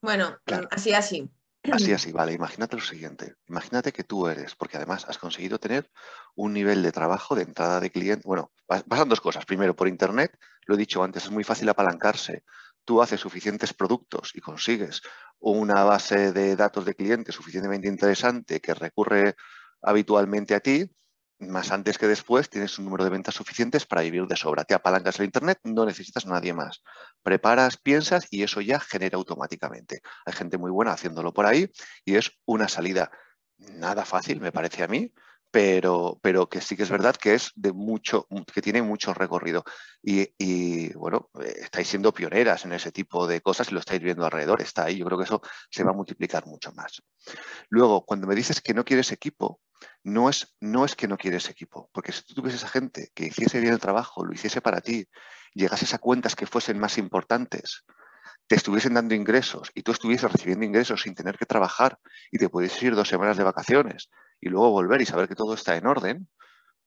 Bueno, claro. así, así. Así, así, vale. Imagínate lo siguiente. Imagínate que tú eres, porque además has conseguido tener un nivel de trabajo de entrada de cliente. Bueno, pasan dos cosas. Primero, por Internet, lo he dicho antes, es muy fácil apalancarse. Tú haces suficientes productos y consigues una base de datos de clientes suficientemente interesante que recurre habitualmente a ti, más antes que después tienes un número de ventas suficientes para vivir de sobra. Te apalancas el Internet, no necesitas a nadie más. Preparas, piensas y eso ya genera automáticamente. Hay gente muy buena haciéndolo por ahí y es una salida nada fácil, me parece a mí, pero, pero que sí que es verdad que es de mucho, que tiene mucho recorrido. Y, y, bueno, estáis siendo pioneras en ese tipo de cosas y lo estáis viendo alrededor, está ahí. Yo creo que eso se va a multiplicar mucho más. Luego, cuando me dices que no quieres equipo, no es, no es que no quieres equipo, porque si tú tuvieses a gente que hiciese bien el trabajo, lo hiciese para ti, llegases a cuentas que fuesen más importantes, te estuviesen dando ingresos y tú estuvieses recibiendo ingresos sin tener que trabajar y te pudieses ir dos semanas de vacaciones y luego volver y saber que todo está en orden,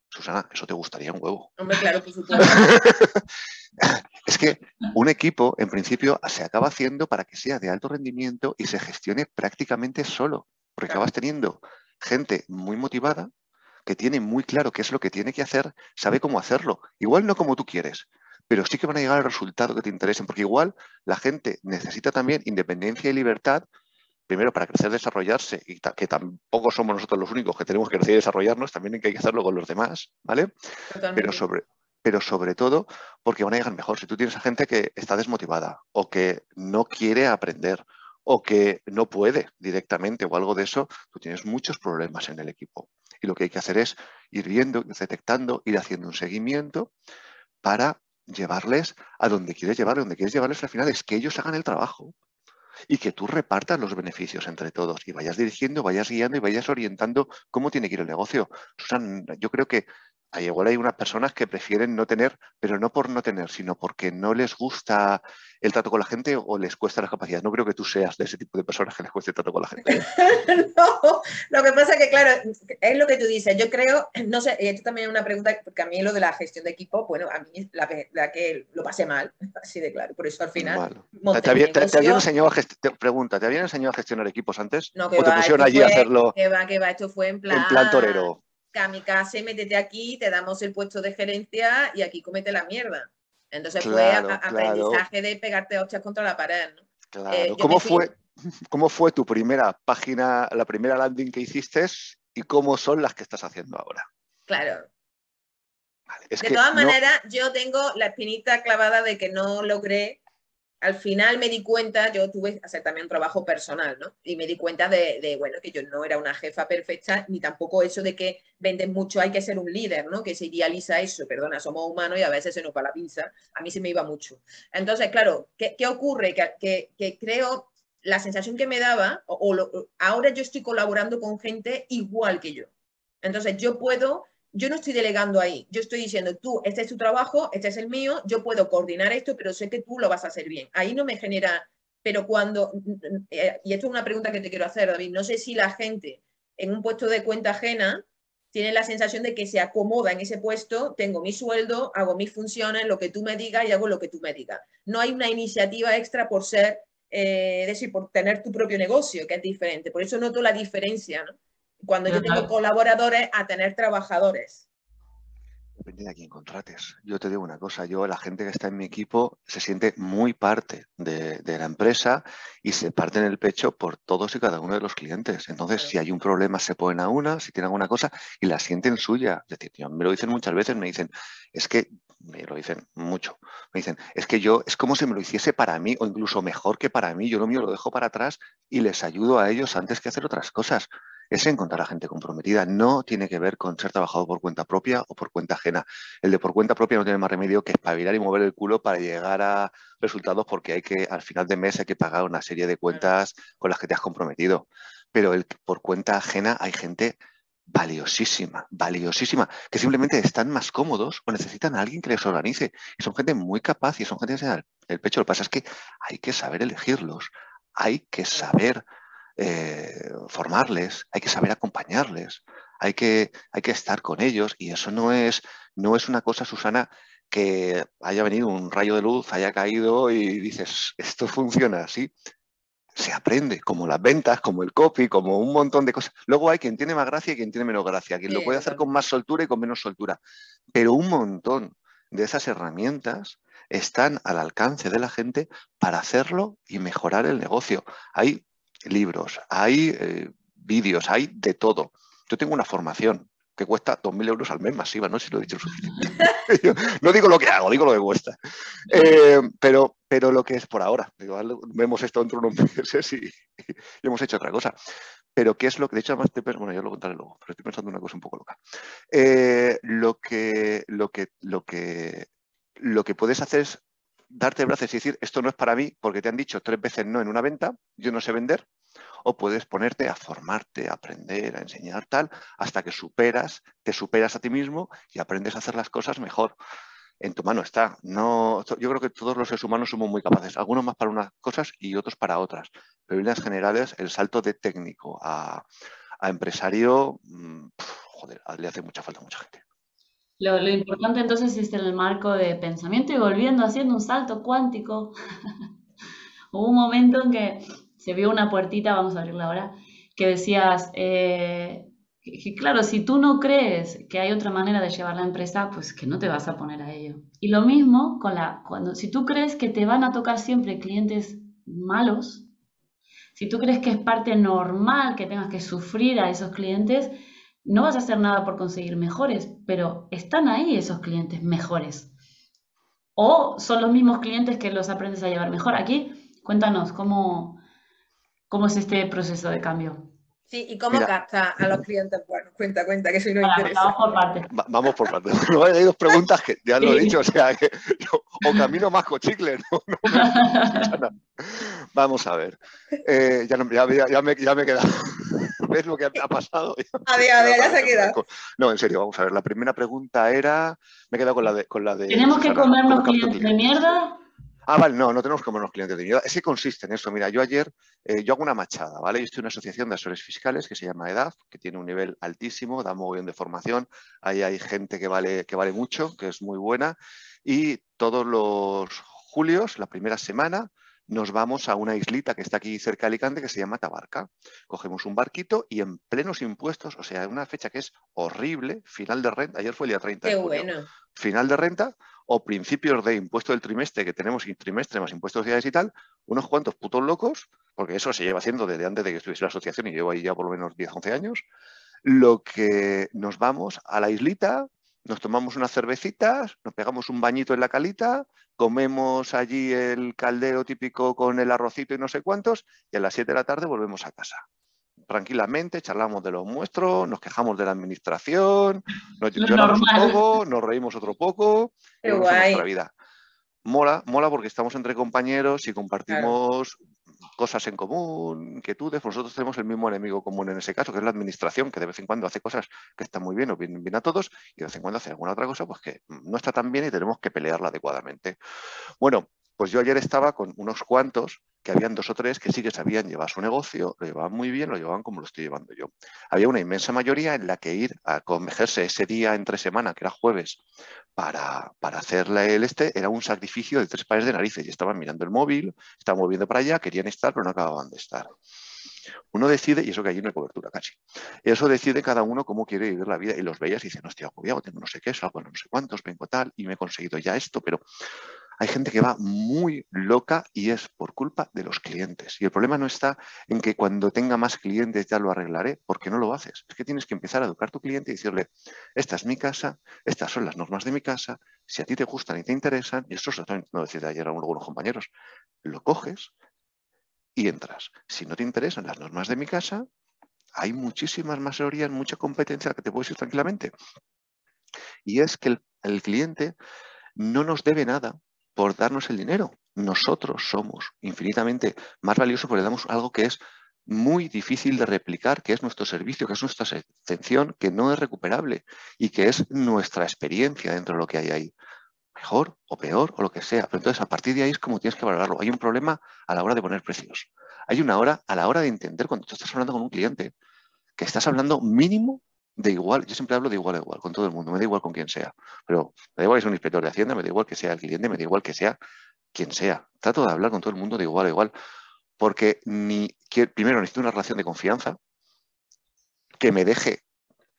Susana, eso te gustaría un huevo. Hombre, claro, por supuesto. es que un equipo, en principio, se acaba haciendo para que sea de alto rendimiento y se gestione prácticamente solo, porque claro. acabas teniendo gente muy motivada que tiene muy claro qué es lo que tiene que hacer, sabe cómo hacerlo. Igual no como tú quieres, pero sí que van a llegar al resultado que te interesen, porque igual la gente necesita también independencia y libertad, primero para crecer, desarrollarse, y que tampoco somos nosotros los únicos que tenemos que crecer y desarrollarnos, también hay que hacerlo con los demás, ¿vale? Pero sobre, pero sobre todo porque van a llegar mejor. Si tú tienes a gente que está desmotivada o que no quiere aprender o que no puede directamente o algo de eso, tú tienes muchos problemas en el equipo. Y lo que hay que hacer es ir viendo, ir detectando, ir haciendo un seguimiento para llevarles a donde quieres llevarles, donde quieres llevarles al final es que ellos hagan el trabajo y que tú repartas los beneficios entre todos y vayas dirigiendo, vayas guiando y vayas orientando cómo tiene que ir el negocio. Susan, yo creo que hay, igual hay unas personas que prefieren no tener, pero no por no tener, sino porque no les gusta el trato con la gente o les cuesta las capacidades. No creo que tú seas de ese tipo de personas que les cueste el trato con la gente. no, lo que pasa es que, claro, es lo que tú dices. Yo creo, no sé, esto también es una pregunta, porque a mí lo de la gestión de equipo, bueno, a mí la que, la que lo pasé mal, así de claro. Por eso al final. ¿Te, había, te, te, habían enseñado a te pregunta, ¿te habían enseñado a gestionar equipos antes? No, que ¿O te pusieron allí fue, a hacerlo? Que va, que va, esto fue en plan. En plan torero kamikaze, métete aquí, te damos el puesto de gerencia y aquí comete la mierda. Entonces claro, fue a, a claro. aprendizaje de pegarte hostias contra la pared. ¿no? Claro. Eh, ¿Cómo, fue, ¿Cómo fue tu primera página, la primera landing que hiciste y cómo son las que estás haciendo ahora? Claro. Vale, es de todas no... maneras, yo tengo la espinita clavada de que no logré al final me di cuenta, yo tuve que hacer también un trabajo personal, ¿no? Y me di cuenta de, bueno, que yo no era una jefa perfecta, ni tampoco eso de que venden mucho, hay que ser un líder, ¿no? Que se idealiza eso, perdona, somos humanos y a veces se nos va la pinza, a mí se me iba mucho. Entonces, claro, ¿qué, ocurre? Que, creo, la sensación que me daba, o, ahora yo estoy colaborando con gente igual que yo. Entonces, yo puedo yo no estoy delegando ahí, yo estoy diciendo, tú, este es tu trabajo, este es el mío, yo puedo coordinar esto, pero sé que tú lo vas a hacer bien. Ahí no me genera, pero cuando, y esto es una pregunta que te quiero hacer, David, no sé si la gente en un puesto de cuenta ajena tiene la sensación de que se acomoda en ese puesto, tengo mi sueldo, hago mis funciones, lo que tú me digas y hago lo que tú me digas. No hay una iniciativa extra por ser, eh, es decir, por tener tu propio negocio, que es diferente. Por eso noto la diferencia, ¿no? Cuando yo tengo colaboradores a tener trabajadores. Depende de quién contrates. Yo te digo una cosa, yo, la gente que está en mi equipo se siente muy parte de, la empresa y se parte en el pecho por todos y cada uno de los clientes. Entonces, si hay un problema, se ponen a una, si tienen alguna cosa y la sienten suya. Es decir, me lo dicen muchas veces, me dicen, es que, me lo dicen mucho, me dicen, es que yo, es como si me lo hiciese para mí o incluso mejor que para mí, yo lo mío lo dejo para atrás y les ayudo a ellos antes que hacer otras cosas es encontrar a gente comprometida. No tiene que ver con ser trabajado por cuenta propia o por cuenta ajena. El de por cuenta propia no tiene más remedio que espabilar y mover el culo para llegar a resultados porque hay que, al final de mes, hay que pagar una serie de cuentas con las que te has comprometido. Pero el por cuenta ajena hay gente valiosísima, valiosísima, que simplemente están más cómodos o necesitan a alguien que les organice. Y son gente muy capaz y son gente que se da el pecho. Lo que pasa es que hay que saber elegirlos, hay que saber eh, formarles, hay que saber acompañarles, hay que, hay que estar con ellos y eso no es, no es una cosa, Susana, que haya venido un rayo de luz, haya caído y dices, esto funciona así. Se aprende, como las ventas, como el copy, como un montón de cosas. Luego hay quien tiene más gracia y quien tiene menos gracia, quien lo puede hacer con más soltura y con menos soltura. Pero un montón de esas herramientas están al alcance de la gente para hacerlo y mejorar el negocio. Hay libros, hay eh, vídeos, hay de todo. Yo tengo una formación que cuesta 2.000 euros al mes masiva, no sé si lo he dicho suficiente. no digo lo que hago, digo lo que cuesta. Eh, pero, pero lo que es por ahora. vemos esto dentro de unos meses y, hemos hecho otra cosa. Pero ¿qué es lo que, de hecho, además, bueno, yo lo contaré luego, pero estoy pensando en una cosa un poco loca. Eh, lo, que, lo, que, lo, que, lo que puedes hacer es darte brazos y decir, esto no es para mí porque te han dicho tres veces no en una venta, yo no sé vender, o puedes ponerte a formarte, a aprender, a enseñar tal, hasta que superas, te superas a ti mismo y aprendes a hacer las cosas mejor. En tu mano está. No, yo creo que todos los seres humanos somos muy capaces, algunos más para unas cosas y otros para otras. Pero en líneas generales, el salto de técnico a, empresario, mm, joder, le hace mucha falta a mucha gente. Lo, importante entonces es el marco de pensamiento y volviendo haciendo un salto cuántico. Hubo un momento en que se vio una puertita, vamos a abrirla ahora, que decías, eh, que, claro, si tú no crees que hay otra manera de llevar la empresa, pues que no te vas a poner a ello. Y lo mismo con la, cuando, si tú crees que te van a tocar siempre clientes malos, si tú crees que es parte normal que tengas que sufrir a esos clientes, no vas a hacer nada por conseguir mejores, pero están ahí esos clientes mejores. O son los mismos clientes que los aprendes a llevar mejor. Aquí, cuéntanos cómo, cómo es este proceso de cambio. Sí, y cómo capta a los clientes. Bueno, cuenta, cuenta, que soy no interesa. Vamos por partes. vamos por partes. No, hay dos preguntas que ya lo he dicho, o sea, que o camino más con chicle, no, Vamos a ver. Eh, ya, ya, ya, me, ya me he quedado. ¿Ves lo que ha pasado? A ver, a ver, ya se ha quedado. No, en serio, vamos a ver. La primera pregunta era. Me he quedado con la de. Con la de ¿Tenemos que comernos clientes de mierda? Ah, vale, no, no tenemos que comernos clientes de mierda. Ese consiste en eso. Mira, yo ayer, eh, yo hago una machada, ¿vale? Yo estoy en una asociación de asesores fiscales que se llama EDAF, que tiene un nivel altísimo, da muy bien de formación. Ahí hay gente que vale, que vale mucho, que es muy buena. Y todos los julios, la primera semana, nos vamos a una islita que está aquí cerca de Alicante que se llama Tabarca. Cogemos un barquito y en plenos impuestos, o sea, una fecha que es horrible, final de renta, ayer fue el día 30 de bueno. final de renta o principios de impuesto del trimestre que tenemos trimestre más impuestos sociales y tal, unos cuantos putos locos, porque eso se lleva haciendo desde antes de que estuviese la asociación y llevo ahí ya por lo menos 10, 11 años, lo que nos vamos a la islita, nos tomamos unas cervecitas, nos pegamos un bañito en la calita, comemos allí el caldero típico con el arrocito y no sé cuántos, y a las 7 de la tarde volvemos a casa. Tranquilamente, charlamos de los nuestros, nos quejamos de la administración, nos lloramos un poco, nos reímos otro poco, y nuestra vida. Mola, mola porque estamos entre compañeros y compartimos cosas en común, inquietudes. Nosotros tenemos el mismo enemigo común en ese caso, que es la administración, que de vez en cuando hace cosas que están muy bien o bien, bien a todos, y de vez en cuando hace alguna otra cosa pues que no está tan bien y tenemos que pelearla adecuadamente. Bueno, Pues yo ayer estaba con unos cuantos que habían dos o tres que sí que sabían llevar su negocio, lo llevaban muy bien, lo llevaban como lo estoy llevando yo. Había una inmensa mayoría en la que ir a convejerse ese día entre semana, que era jueves, para, para hacerle el este, era un sacrificio de tres pares de narices y estaban mirando el móvil, estaban moviendo para allá, querían estar, pero no acababan de estar. Uno decide, y eso que allí no hay cobertura casi, eso decide cada uno cómo quiere vivir la vida y los veías y dicen, no estoy agobiado, tengo no sé qué, salgo no sé cuántos, vengo tal y me he conseguido ya esto, pero hay gente que va muy loca y es por culpa de los clientes. Y el problema no está en que cuando tenga más clientes ya lo arreglaré, porque no lo haces. Es que tienes que empezar a educar a tu cliente y decirle, esta es mi casa, estas son las normas de mi casa, si a ti te gustan y te interesan, y esto lo no decía ayer a algunos compañeros, lo coges y entras. Si no te interesan las normas de mi casa, hay muchísimas más teorías, mucha competencia que te puedes ir tranquilamente. Y es que el cliente no nos debe nada por darnos el dinero. Nosotros somos infinitamente más valiosos porque le damos algo que es muy difícil de replicar, que es nuestro servicio, que es nuestra atención, que no es recuperable y que es nuestra experiencia dentro de lo que hay ahí. Mejor o peor o lo que sea. Pero entonces a partir de ahí es como tienes que valorarlo. Hay un problema a la hora de poner precios. Hay una hora a la hora de entender cuando tú estás hablando con un cliente que estás hablando mínimo de igual, yo siempre hablo de igual a igual, con todo el mundo, me da igual con quien sea, pero me da igual que sea un inspector de Hacienda, me da igual que sea el cliente, me da igual que sea quien sea. Trato de hablar con todo el mundo de igual a igual, porque ni, primero necesito una relación de confianza que me deje,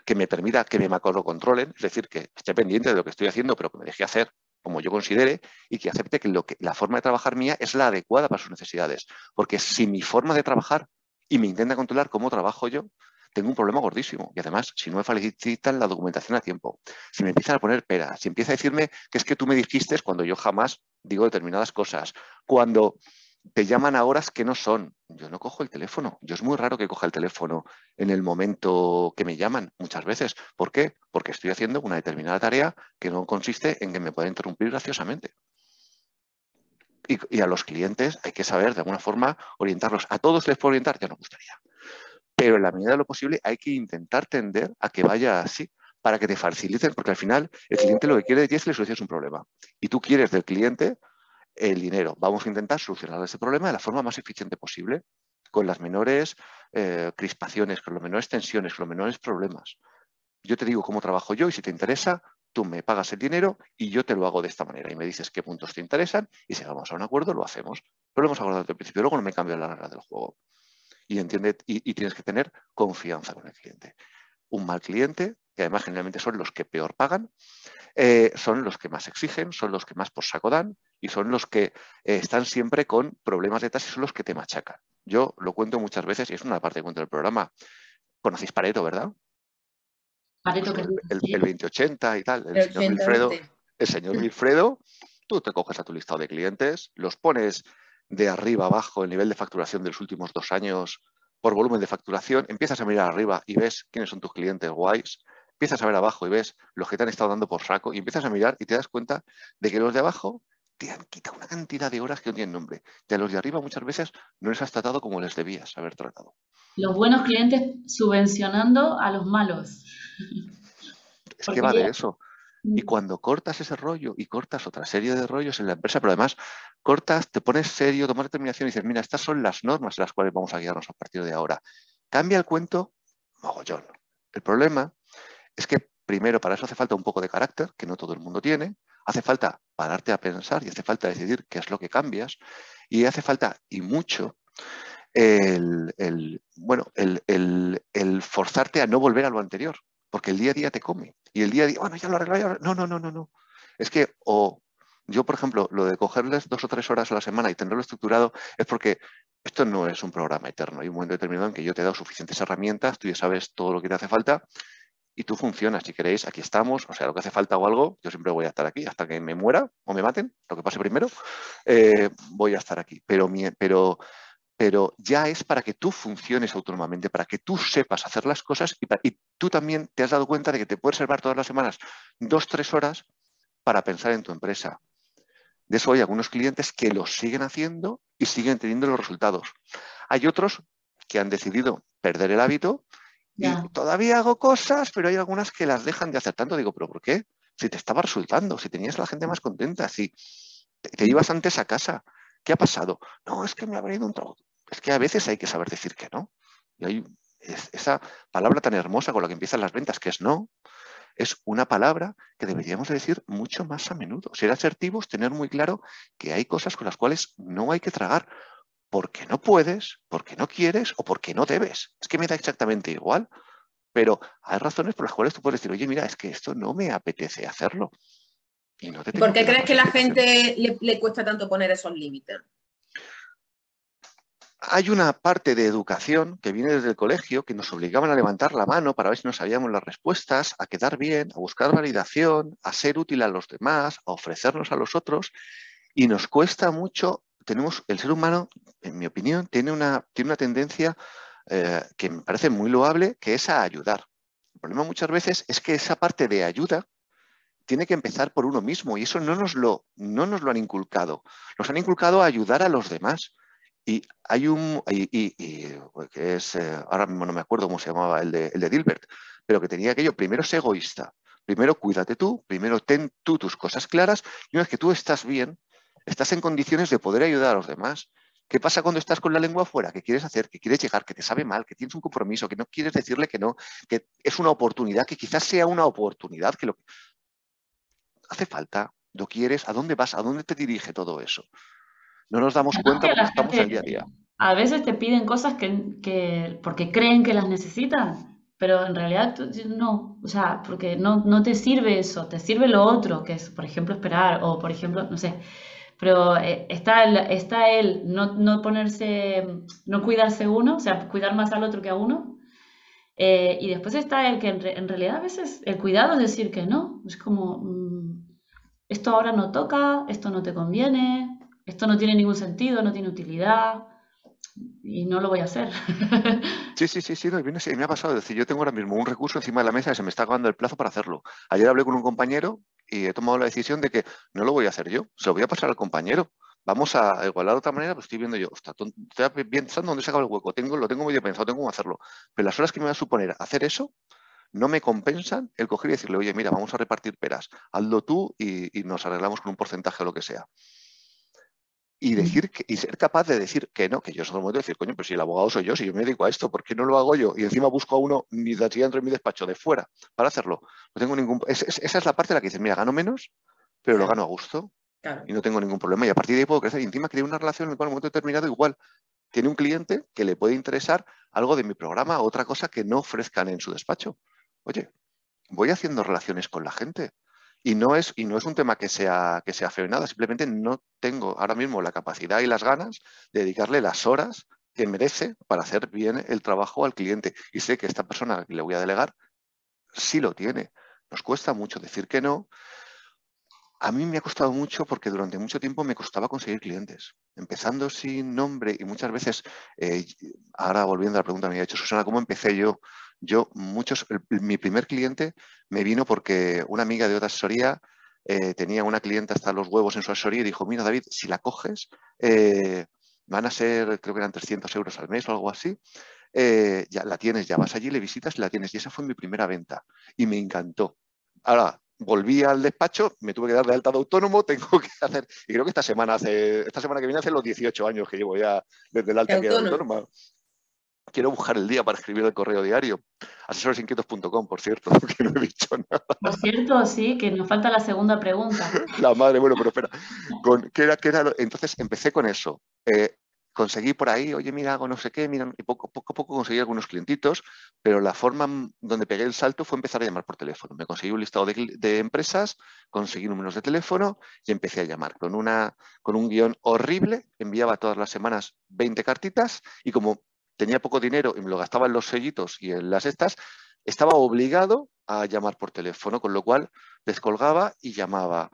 que me permita que me macro controlen, es decir, que esté pendiente de lo que estoy haciendo, pero que me deje hacer como yo considere y que acepte que, lo que la forma de trabajar mía es la adecuada para sus necesidades. Porque si mi forma de trabajar y me intenta controlar cómo trabajo yo, tengo un problema gordísimo. Y además, si no me facilitan la documentación a tiempo, si me empiezan a poner peras, si empieza a decirme que es que tú me dijiste cuando yo jamás digo determinadas cosas, cuando te llaman a horas que no son. Yo no cojo el teléfono. Yo es muy raro que coja el teléfono en el momento que me llaman, muchas veces. ¿Por qué? Porque estoy haciendo una determinada tarea que no consiste en que me pueda interrumpir graciosamente. Y, y, a los clientes hay que saber de alguna forma orientarlos. A todos les puedo orientar, ya no gustaría pero en la medida de lo posible hay que intentar tender a que vaya así para que te faciliten, porque al final el cliente lo que quiere de ti es que le soluciones un problema. Y tú quieres del cliente el dinero. Vamos a intentar solucionar ese problema de la forma más eficiente posible, con las menores eh, crispaciones, con las menores tensiones, con los menores problemas. Yo te digo cómo trabajo yo y si te interesa, tú me pagas el dinero y yo te lo hago de esta manera y me dices qué puntos te interesan y si llegamos a un acuerdo lo hacemos. Pero lo hemos acordado desde el principio, luego no me cambio la regla del juego y, entiende, y, tienes que tener confianza con el cliente. Un mal cliente, que además generalmente son los que peor pagan, eh, son los que más exigen, son los que más por saco dan y son los que eh, están siempre con problemas de tasas y son los que te machacan. Yo lo cuento muchas veces y es una parte que cuento del programa. Conocéis Pareto, ¿verdad? Pareto que el, el, el 2080 y tal, el, señor Wilfredo. El señor Wilfredo, tú te coges a tu listado de clientes, los pones de arriba abajo el nivel de facturación de los últimos dos años por volumen de facturación, empiezas a mirar arriba y ves quiénes son tus clientes guays, empiezas a ver abajo y ves los que te han estado dando por saco y empiezas a mirar y te das cuenta de que los de abajo te han quitado una cantidad de horas que no tienen nombre. De los de arriba muchas veces no les has tratado como les debías haber tratado. Los buenos clientes subvencionando a los malos. Es que va de eso. Y cuando cortas ese rollo y cortas otra serie de rollos en la empresa, pero además cortas, te pones serio, tomas determinación y dices, mira, estas son las normas en las cuales vamos a guiarnos a partir de ahora. Cambia el cuento, mogollón. El problema es que primero para eso hace falta un poco de carácter, que no todo el mundo tiene, hace falta pararte a pensar y hace falta decidir qué es lo que cambias y hace falta, y mucho, el, bueno, el, el forzarte a no volver a lo anterior porque el día a día te come. Y el día a día, bueno, ya lo arreglo, no, no, no, no, no. Es que, o yo, por ejemplo, lo de cogerles dos o tres horas a la semana y tenerlo estructurado es porque esto no es un programa eterno. Hay un momento determinado en que yo te he dado suficientes herramientas, tú ya sabes todo lo que te hace falta y tú funcionas. Si queréis, aquí estamos. O sea, lo que hace falta o algo, yo siempre voy a estar aquí hasta que me muera o me maten, lo que pase primero, eh, voy a estar aquí. Pero, pero pero ya es para que tú funciones autónomamente, para que tú sepas hacer las cosas y, tú también te has dado cuenta de que te puedes salvar todas las semanas dos, tres horas para pensar en tu empresa. De eso hay algunos clientes que lo siguen haciendo y siguen teniendo los resultados. Hay otros que han decidido perder el hábito y todavía hago cosas, pero hay algunas que las dejan de hacer tanto. Digo, ¿pero por qué? Si te estaba resultando, si tenías a la gente más contenta, si te, ibas antes a casa. ¿Qué ha pasado? No, es que me ha venido un trabajo. Es que a veces hay que saber decir que no. Y hay esa palabra tan hermosa con la que empiezan las ventas, que es no, es una palabra que deberíamos decir mucho más a menudo. Ser asertivos, tener muy claro que hay cosas con las cuales no hay que tragar porque no puedes, porque no quieres o porque no debes. Es que me da exactamente igual, pero hay razones por las cuales tú puedes decir, oye, mira, es que esto no me apetece hacerlo. Y no te ¿Por qué crees que la gente le, cuesta tanto poner esos límites? Hay una parte de educación que viene desde el colegio que nos obligaban a levantar la mano para ver si no sabíamos las respuestas, a quedar bien, a buscar validación, a ser útil a los demás, a ofrecernos a los otros. Y nos cuesta mucho, tenemos, el ser humano, en mi opinión, tiene una, tiene una tendencia eh, que me parece muy loable, que es a ayudar. El problema muchas veces es que esa parte de ayuda tiene que empezar por uno mismo y eso no nos lo, no nos lo han inculcado. Nos han inculcado a ayudar a los demás. Y hay un, y, que es, eh, ahora mismo no me acuerdo cómo se llamaba el de, el de Dilbert, pero que tenía aquello, primero es egoísta, primero cuídate tú, primero ten tú tus cosas claras y una vez que tú estás bien, estás en condiciones de poder ayudar a los demás. ¿Qué pasa cuando estás con la lengua afuera? ¿Qué quieres hacer? ¿Qué quieres llegar? ¿Que te sabe mal? ¿Que tienes un compromiso? ¿Que no quieres decirle que no? ¿Que es una oportunidad? ¿Que quizás sea una oportunidad? que lo hace falta? ¿Lo quieres? ¿A dónde vas? ¿A dónde te dirige todo eso? No nos damos cuenta porque estamos en el día a día. A veces te piden cosas que, porque creen que las necesitan, pero en realidad no, o sea, porque no, no te sirve eso, te sirve lo otro, que es, por ejemplo, esperar, o por ejemplo, no sé, pero eh, está, el, está él no, ponerse, no cuidarse uno, o sea, cuidar más al otro que a uno. Eh, y después está el que en, realidad a veces el cuidado es decir que no, es como, mm, esto ahora no toca, esto no te conviene, esto no tiene ningún sentido, no tiene utilidad y no lo voy a hacer. Sí, sí, sí, sí, me ha pasado. Es decir, yo tengo ahora mismo un recurso encima de la mesa y se me está acabando el plazo para hacerlo. Ayer hablé con un compañero y he tomado la decisión de que no lo voy a hacer yo, se lo voy a pasar al compañero. Vamos a igualar de otra manera, pues estoy viendo yo, estoy pensando dónde se acaba el hueco, tengo, lo tengo medio pensado, tengo cómo hacerlo. Pero las horas que me va a suponer hacer eso no me compensan el coger y decirle, oye, mira, vamos a repartir peras, hazlo tú y, y nos arreglamos con un porcentaje o lo que sea y decir y ser capaz de decir que no, que yo soy momento de decir, coño, pero si el abogado soy yo, si yo me dedico a esto, ¿por qué no lo hago yo? Y encima busco a uno ni de dentro de mi despacho, de fuera, para hacerlo. No tengo ningún. esa es la parte en la que dices, mira, gano menos, pero lo gano a gusto. Y no tengo ningún problema. Y a partir de ahí puedo crecer. Y encima crear una relación en el cual en un momento determinado igual tiene un cliente que le puede interesar algo de mi programa, otra cosa que no ofrezcan en su despacho. Oye, voy haciendo relaciones con la gente. Y no es, y no es un tema que sea, que sea feo nada, simplemente no tengo ahora mismo la capacidad y las ganas de dedicarle las horas que merece para hacer bien el trabajo al cliente. Y sé que esta persona que le voy a delegar sí lo tiene. Nos cuesta mucho decir que no. A mí me ha costado mucho porque durante mucho tiempo me costaba conseguir clientes. Empezando sin nombre y muchas veces, eh, ahora volviendo a la pregunta que me ha hecho Susana, ¿cómo empecé yo? Yo, muchos, mi primer cliente me vino porque una amiga de otra asesoría eh, tenía una clienta hasta los huevos en su asesoría y dijo, mira David, si la coges, eh, van a ser, creo que eran 300 euros al mes o algo así, eh, ya la tienes, ya vas allí, le visitas y la tienes. Y esa fue mi primera venta y me encantó. Ahora, volví al despacho, me tuve que dar de alta de autónomo, tengo que hacer, y creo que esta semana, hace, esta semana que viene hace los 18 años que llevo ya desde el alta de autónoma quiero buscar el día para escribir el correo diario. Asesoresinquietos.com, por cierto, que no he dicho nada. Por cierto, sí, que nos falta la segunda pregunta. La madre, bueno, pero espera. ¿qué era, qué era? Entonces empecé con eso. Eh, conseguí por ahí, oye, mira, hago no sé qué, mira, y poco, poco a poco conseguí algunos clientitos, pero la forma donde pegué el salto fue empezar a llamar por teléfono. Me conseguí un listado de, de empresas, conseguí números de teléfono y empecé a llamar con, una, con un guion horrible. Enviaba todas las semanas 20 cartitas y como tenía poco dinero y me lo gastaba en los sellitos y en las estas, estaba obligado a llamar por teléfono, con lo cual descolgaba y llamaba.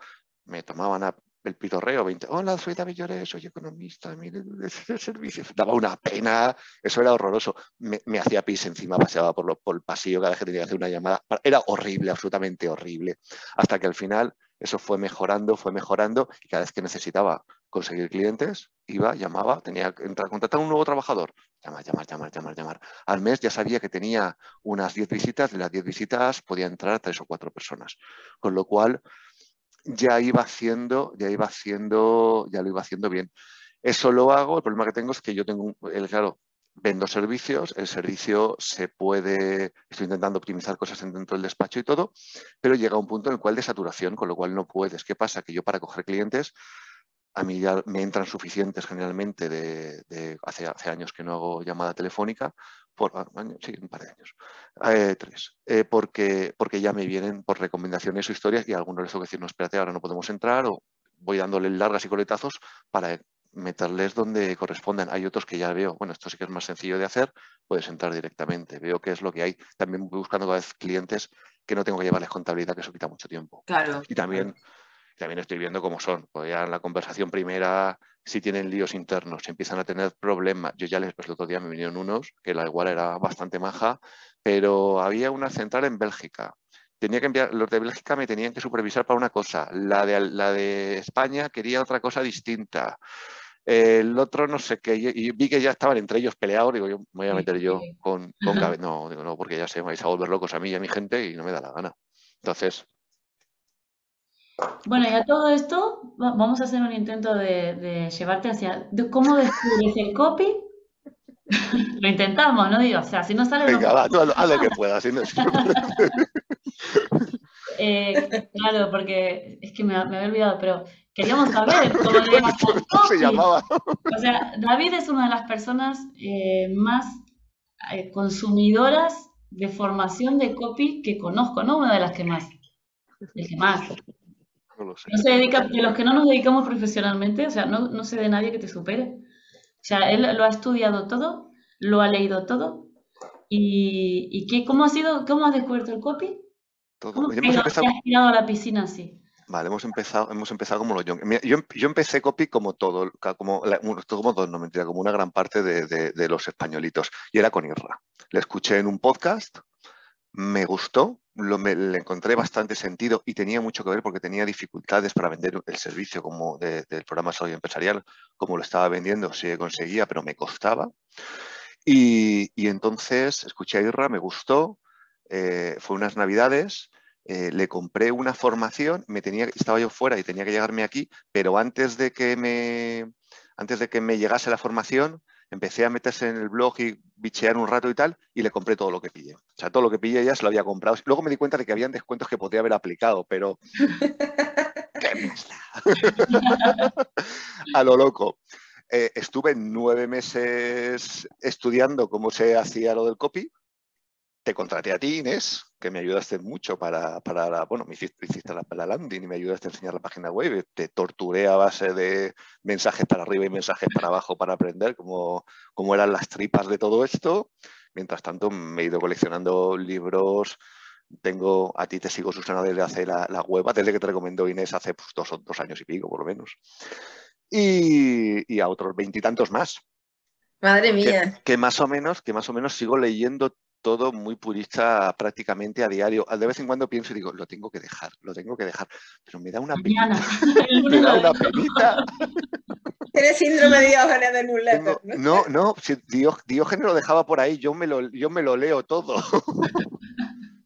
Me tomaban el pitorreo, 20, hola, soy David soy economista, mire, de servicio. Daba una pena, eso era horroroso. Me, hacía pis encima, paseaba por, por el pasillo cada vez que tenía que hacer una llamada. Era horrible, absolutamente horrible. Hasta que al final eso fue mejorando, fue mejorando y cada vez que necesitaba conseguir clientes, iba, llamaba, tenía que entrar, contratar a un nuevo trabajador, llamar, llamar, llamar, llamar, llamar. Al mes ya sabía que tenía unas 10 visitas, de las 10 visitas podía entrar tres o cuatro personas. Con lo cual, ya iba haciendo, ya iba haciendo, ya lo iba haciendo bien. Eso lo hago, el problema que tengo es que yo tengo, el, claro, vendo servicios, el servicio se puede, estoy intentando optimizar cosas dentro del despacho y todo, pero llega un punto en el cual de saturación, con lo cual no puedes. ¿Qué pasa? Que yo para coger clientes, a mí ya me entran suficientes generalmente de, hace, años que no hago llamada telefónica, por ah, sí, un par de años, eh, tres, eh, porque, porque ya me vienen por recomendaciones o historias y algunos les tengo que decir, no, espérate, ahora no podemos entrar o voy dándole largas y coletazos para meterles donde correspondan. Hay otros que ya veo, bueno, esto sí que es más sencillo de hacer, puedes entrar directamente, veo qué es lo que hay. También voy buscando cada vez clientes que no tengo que llevarles contabilidad, que eso quita mucho tiempo. Claro. Y también, también estoy viendo cómo son. Pues ya en la conversación primera, si tienen líos internos, si empiezan a tener problemas. Yo ya les, pues el otro día me vinieron unos, que la igual era bastante maja, pero había una central en Bélgica tenía que enviar, los de Bélgica me tenían que supervisar para una cosa, la de, la de España quería otra cosa distinta. El otro no sé qué, y vi que ya estaban entre ellos peleados, digo, yo me voy a meter yo con, con No, digo, no, porque ya sé, me vais a volver locos a mí y a mi gente y no me da la gana. Entonces. Bueno, y a todo esto vamos a hacer un intento de, llevarte hacia cómo descubres el copy. Lo intentamos, ¿no? Digo, o sea, si no sale. Venga, va, tú haz lo que puedas. Eh, claro, porque es que me, me, había olvidado, pero queríamos saber cómo se llamaba. O sea, David es una de las personas eh, más eh, consumidoras de formación de copy que conozco, no una de las que más, el que más. No, se dedica, de los que no nos dedicamos profesionalmente, o sea, no, no sé de nadie que te supere. O sea, él lo ha estudiado todo, lo ha leído todo. ¿Y, y qué, cómo ha sido, cómo has descubierto el copy? ¿Cómo hemos empezado... has tirado a la piscina así? Vale, hemos empezado, hemos empezado como los yo, yo, empecé copy como todo, como, como todo, no mentira, como una gran parte de, los españolitos. Y era con Irra. Le escuché en un podcast, me gustó, lo, me, le encontré bastante sentido y tenía mucho que ver porque tenía dificultades para vender el servicio como del programa Salud Empresarial, como lo estaba vendiendo, sí conseguía, pero me costaba. Y, y entonces escuché a Irra, me gustó, eh, fue unas navidades, eh, le compré una formación, me tenía, estaba yo fuera y tenía que llegarme aquí, pero antes de que me, antes de que me llegase la formación, empecé a meterse en el blog y bichear un rato y tal, y le compré todo lo que pillé. O sea, todo lo que pillé ya se lo había comprado. Luego me di cuenta de que habían descuentos que podía haber aplicado, pero... ¡Qué a lo loco. Eh, estuve nueve meses estudiando cómo se hacía lo del copy te contraté a ti, Inés, que me ayudaste mucho para, para bueno, me hiciste, la, landing y me ayudaste a enseñar la página web. Te torturé a base de mensajes para arriba y mensajes para abajo para aprender cómo, cómo eran las tripas de todo esto. Mientras tanto, me he ido coleccionando libros. Tengo, a ti te sigo, Susana, desde hace la, la web, desde que te recomendó Inés hace pues, dos, dos años y pico, por lo menos. Y, y a otros veintitantos más. Madre mía. que, más o menos, que más o menos sigo leyendo todo muy purista prácticamente a diario. De vez en cuando pienso y digo, lo tengo que dejar, lo tengo que dejar. Pero me da una penita. me da una penita. Tienes síndrome de Diógenes de newsletter. No, no, si Diógenes lo dejaba por ahí, yo me lo, yo me lo leo todo.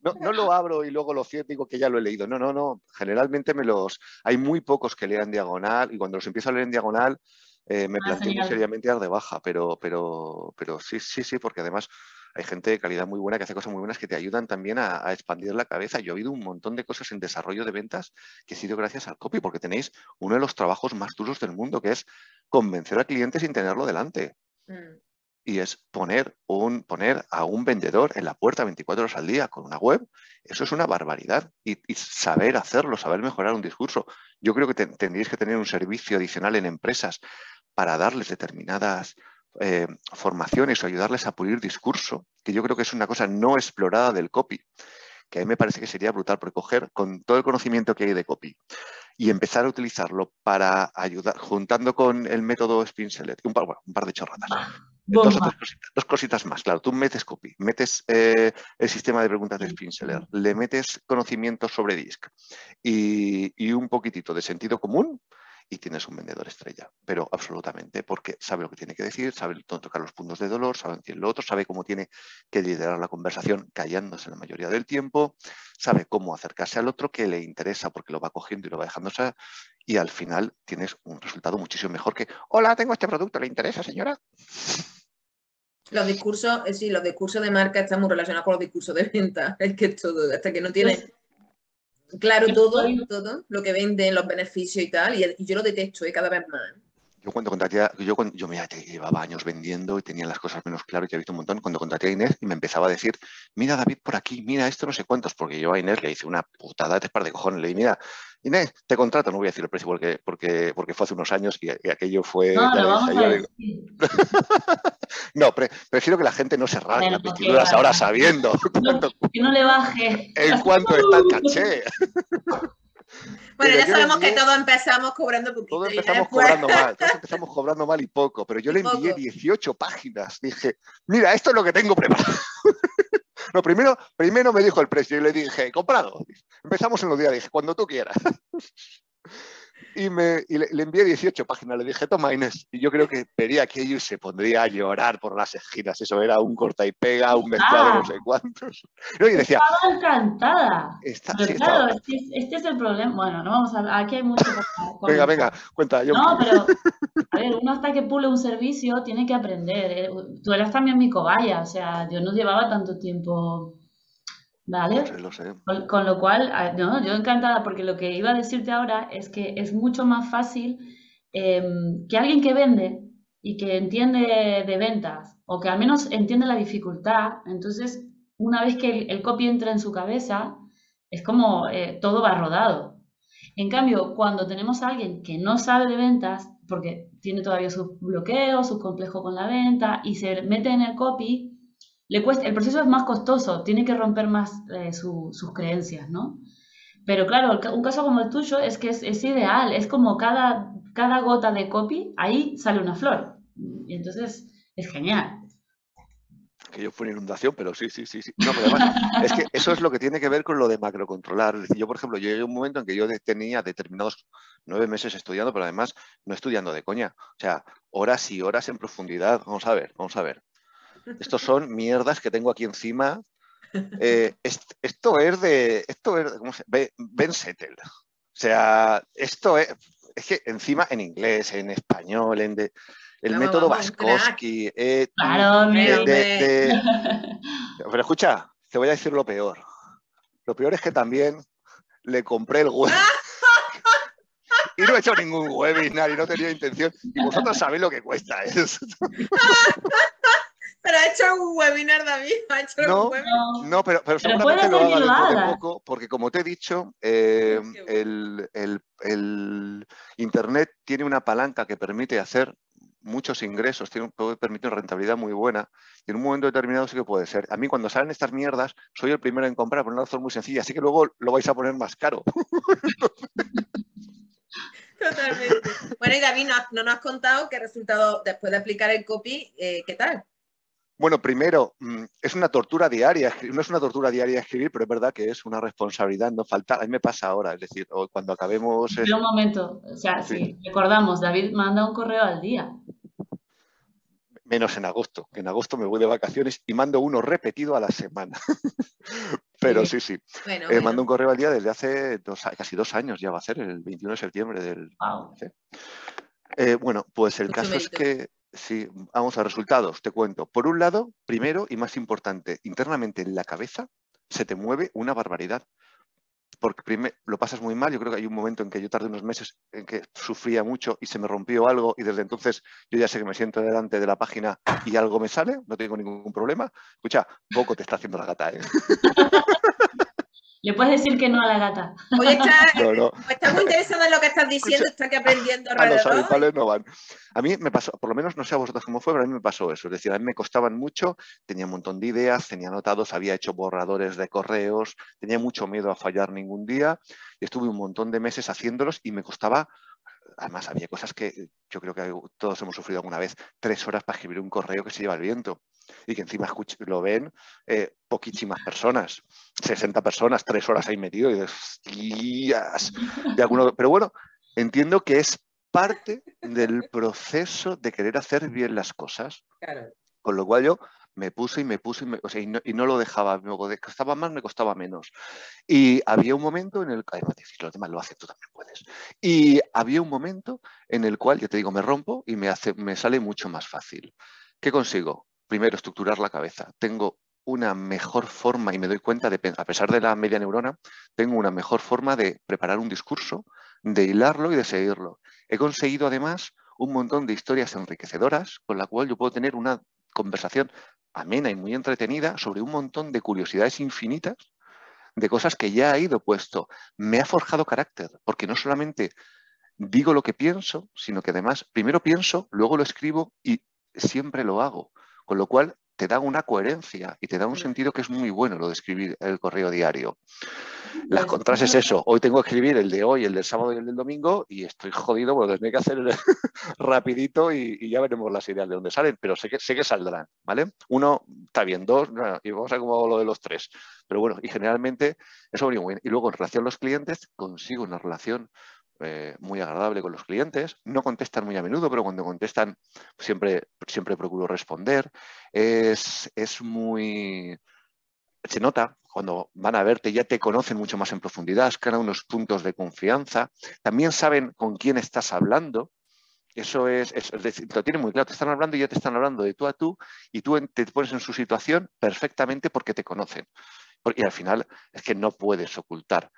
No, no, lo abro y luego lo cierro y digo que ya lo he leído. No, no, no. Generalmente me los. Hay muy pocos que lean diagonal y cuando los empiezo a leer en diagonal eh, me ah, planteo muy seriamente dar de baja. Pero, pero, pero sí, sí, sí, porque además hay gente de calidad muy buena que hace cosas muy buenas que te ayudan también a, expandir la cabeza. Yo he oído un montón de cosas en desarrollo de ventas que he sido gracias al copy, porque tenéis uno de los trabajos más duros del mundo, que es convencer al cliente sin tenerlo delante. Mm. Y es poner, un, poner a un vendedor en la puerta 24 horas al día con una web. Eso es una barbaridad. Y, saber hacerlo, saber mejorar un discurso. Yo creo que tendríais que tener un servicio adicional en empresas para darles determinadas eh, formaciones o ayudarles a pulir discurso, que yo creo que es una cosa no explorada del copy, que a mí me parece que sería brutal, porque coger con todo el conocimiento que hay de copy y empezar a utilizarlo para ayudar, juntando con el método Spin un par, un par de chorradas. Dos, cositas, más, claro, tú metes copy, metes eh, el sistema de preguntas de Spin le metes conocimiento sobre DISC y, y un poquitito de sentido común y tienes un vendedor estrella, pero absolutamente, porque sabe lo que tiene que decir, sabe dónde tocar los puntos de dolor, sabe decir lo otro, sabe cómo tiene que liderar la conversación callándose la mayoría del tiempo, sabe cómo acercarse al otro que le interesa porque lo va cogiendo y lo va dejando y al final tienes un resultado muchísimo mejor que, hola, tengo este producto, ¿le interesa, señora? Los discursos, eh, sí, los discursos de marca están muy relacionados con los discursos de venta. Es que todo, hasta que no tiene claro todo, todo, lo que venden, los beneficios y tal, y, yo lo detesto ¿eh? cada vez más. Yo cuando contraté, yo, cuando, yo mira, llevaba años vendiendo y tenía las cosas menos claras, ya he visto un montón, cuando contraté a Inés y me empezaba a decir, mira David por aquí, mira esto no sé cuántos, porque yo a Inés le hice una putada de par de cojones, le dije, mira, Inés, te contrato, no voy a decir el precio porque, porque, porque fue hace unos años y, aquello fue... No, prefiero que la gente no se rasgue las vestiduras ahora sabiendo. que no le baje. En cuanto está el caché. Bueno, ya sabemos que todos empezamos cobrando poquito. Todos empezamos cobrando mal, todos empezamos cobrando mal y poco, pero yo le envié 18 páginas. Dije, mira, esto es lo que tengo preparado. No, primero, primero me dijo el precio y le dije, comprado. Empezamos en los días, dije, cuando tú quieras y, me, le, envié 18 páginas. Le dije, toma Inés. Y yo creo que vería aquello y se pondría a llorar por las esquinas. Eso era un corta y pega, un mezclado, ah, no sé cuántos. y decía, estaba encantada. pero claro, este, es, el problema. Bueno, no vamos a aquí hay mucho. venga, venga, cuenta. Yo... No, pero a ver, uno hasta que pule un servicio tiene que aprender. ¿eh? Tú eras también mi cobaya, o sea, yo no llevaba tanto tiempo ¿Vale? Con, lo cual, ah, no, yo encantada, porque lo que iba a decirte ahora es que es mucho más fácil em, que alguien que vende y que entiende de ventas, o que al menos entiende la dificultad, entonces una vez que el, copy entra en su cabeza, es como eh, todo va rodado. En cambio, cuando tenemos a alguien que no sabe de ventas, porque tiene todavía sus bloqueos, sus complejos con la venta, y se mete en el copy, el proceso es más costoso, tiene que romper más eh, sus creencias, ¿no? Pero claro, un caso como el tuyo es que es, ideal, es como cada, cada gota de copy, ahí sale una flor. Y entonces es genial. Que yo fue inundación, pero sí, sí, sí. sí. No, pero además, es que eso es lo que tiene que ver con lo de macrocontrolar. Es yo, por ejemplo, llegué a un momento en que yo tenía determinados nueve meses estudiando, pero además no estudiando de coña. O sea, horas y horas en profundidad. Vamos a ver, vamos a ver. Estos son mierdas que tengo aquí encima. Eh, esto es de. Esto es, ¿cómo se Ben Settle. O sea, esto es, es que encima en inglés, en español, en de, el método Vaskowski. Eh, claro, pero escucha, te voy a decir lo peor. Lo peor es que también le compré el web. y no he hecho ningún webinar y no tenía intención. Y vosotros sabéis lo que cuesta eso. Pero ha hecho un webinar, David. ¿Ha hecho no, un webinar? no, pero, pero, seguramente lo haga dentro de poco, porque como te he dicho, eh, el, el, el, Internet tiene una palanca que permite hacer muchos ingresos, tiene, puede permitir una rentabilidad muy buena y en un momento determinado sí que puede ser. A mí cuando salen estas mierdas soy el primero en comprar por una razón muy sencilla, así que luego lo vais a poner más caro. Totalmente. Bueno, y David, no, no, nos has contado qué resultado después de aplicar el copy, eh, ¿qué tal? Bueno, primero, mm, es una tortura diaria, no es una tortura diaria escribir, pero es verdad que es una responsabilidad, no falta, a mí me pasa ahora, es decir, cuando acabemos... un momento, o sea, sí. recordamos, David manda un correo al día. Menos en agosto, que en agosto me voy de vacaciones y mando uno repetido a la semana. pero sí, sí. Eh, mando un correo al día desde hace casi dos años, ya va a ser, el 21 de septiembre del... Eh, bueno, pues el caso es que Sí, vamos a resultados, te cuento. Por un lado, primero y más importante, internamente en la cabeza se te mueve una barbaridad. Porque lo pasas muy mal. Yo creo que hay un momento en que yo tardé unos meses en que sufría mucho y se me rompió algo y desde entonces yo ya sé que me siento delante de la página y algo me sale, no tengo ningún problema. Escucha, poco te está haciendo la gata, ¿eh? Le puedes decir que no a la gata. Oye, está, muy interesado en lo que estás diciendo, está que aprendiendo A los habituales no van. A mí me pasó, por lo menos no sé a vosotros cómo fue, pero a mí me pasó eso. Es decir, a mí me costaban mucho, tenía un montón de ideas, tenía anotados, había hecho borradores de correos, tenía mucho miedo a fallar ningún día y estuve un montón de meses haciéndolos y me costaba además había cosas que yo creo que todos hemos sufrido alguna vez, tres horas para escribir un correo que se lleva el viento y que encima lo ven eh, poquísimas personas, 60 personas, tres horas ahí metido y de, de alguno, pero bueno, entiendo que es parte del proceso de querer hacer bien las cosas. Claro. Con lo cual yo me puse y me puse y, me- y, no, lo dejaba. Me costaba más, me costaba menos. Y había un momento en el los demás lo hacen, tú también puedes. Y había un momento en el cual, ya te digo, me rompo y me, hace, me sale mucho más fácil. ¿Qué consigo? Primero, estructurar la cabeza. Tengo una mejor forma, y me doy cuenta, de, a pesar de la media neurona, tengo una mejor forma de preparar un discurso, de hilarlo y de seguirlo. He conseguido además un montón de historias enriquecedoras con la cual yo puedo tener una conversación amena y muy entretenida sobre un montón de curiosidades infinitas de cosas que ya ha ido puesto. Me ha forjado carácter, porque no solamente digo lo que pienso, sino que además primero pienso, luego lo escribo y siempre lo hago. Con lo cual te da una coherencia y te da un sentido que es muy bueno lo de escribir el correo diario. Las Pues, contras es eso. Hoy tengo que escribir el de hoy, el del sábado y el del domingo y estoy jodido lo tendré que hacer rapidito y, y ya veremos las ideas de dónde salen, pero sé que, sé que saldrán, ¿vale? Uno, está bien, dos, no, y vamos a ver cómo hago lo de los tres. Pero bueno, y generalmente eso va muy bien. Y luego en relación a los clientes, consigo una relación eh, muy agradable con los clientes. No contestan muy a menudo, pero cuando contestan siempre, siempre procuro responder. Es, es muy... Se nota cuando van a verte, ya te conocen mucho más en profundidad, crean unos puntos de confianza. También saben con quién estás hablando. Eso es, es, es decir, lo tienen muy claro. Te están hablando y ya te están hablando de tú a tú y tú te pones en su situación perfectamente porque te conocen. Y al final es que no puedes ocultar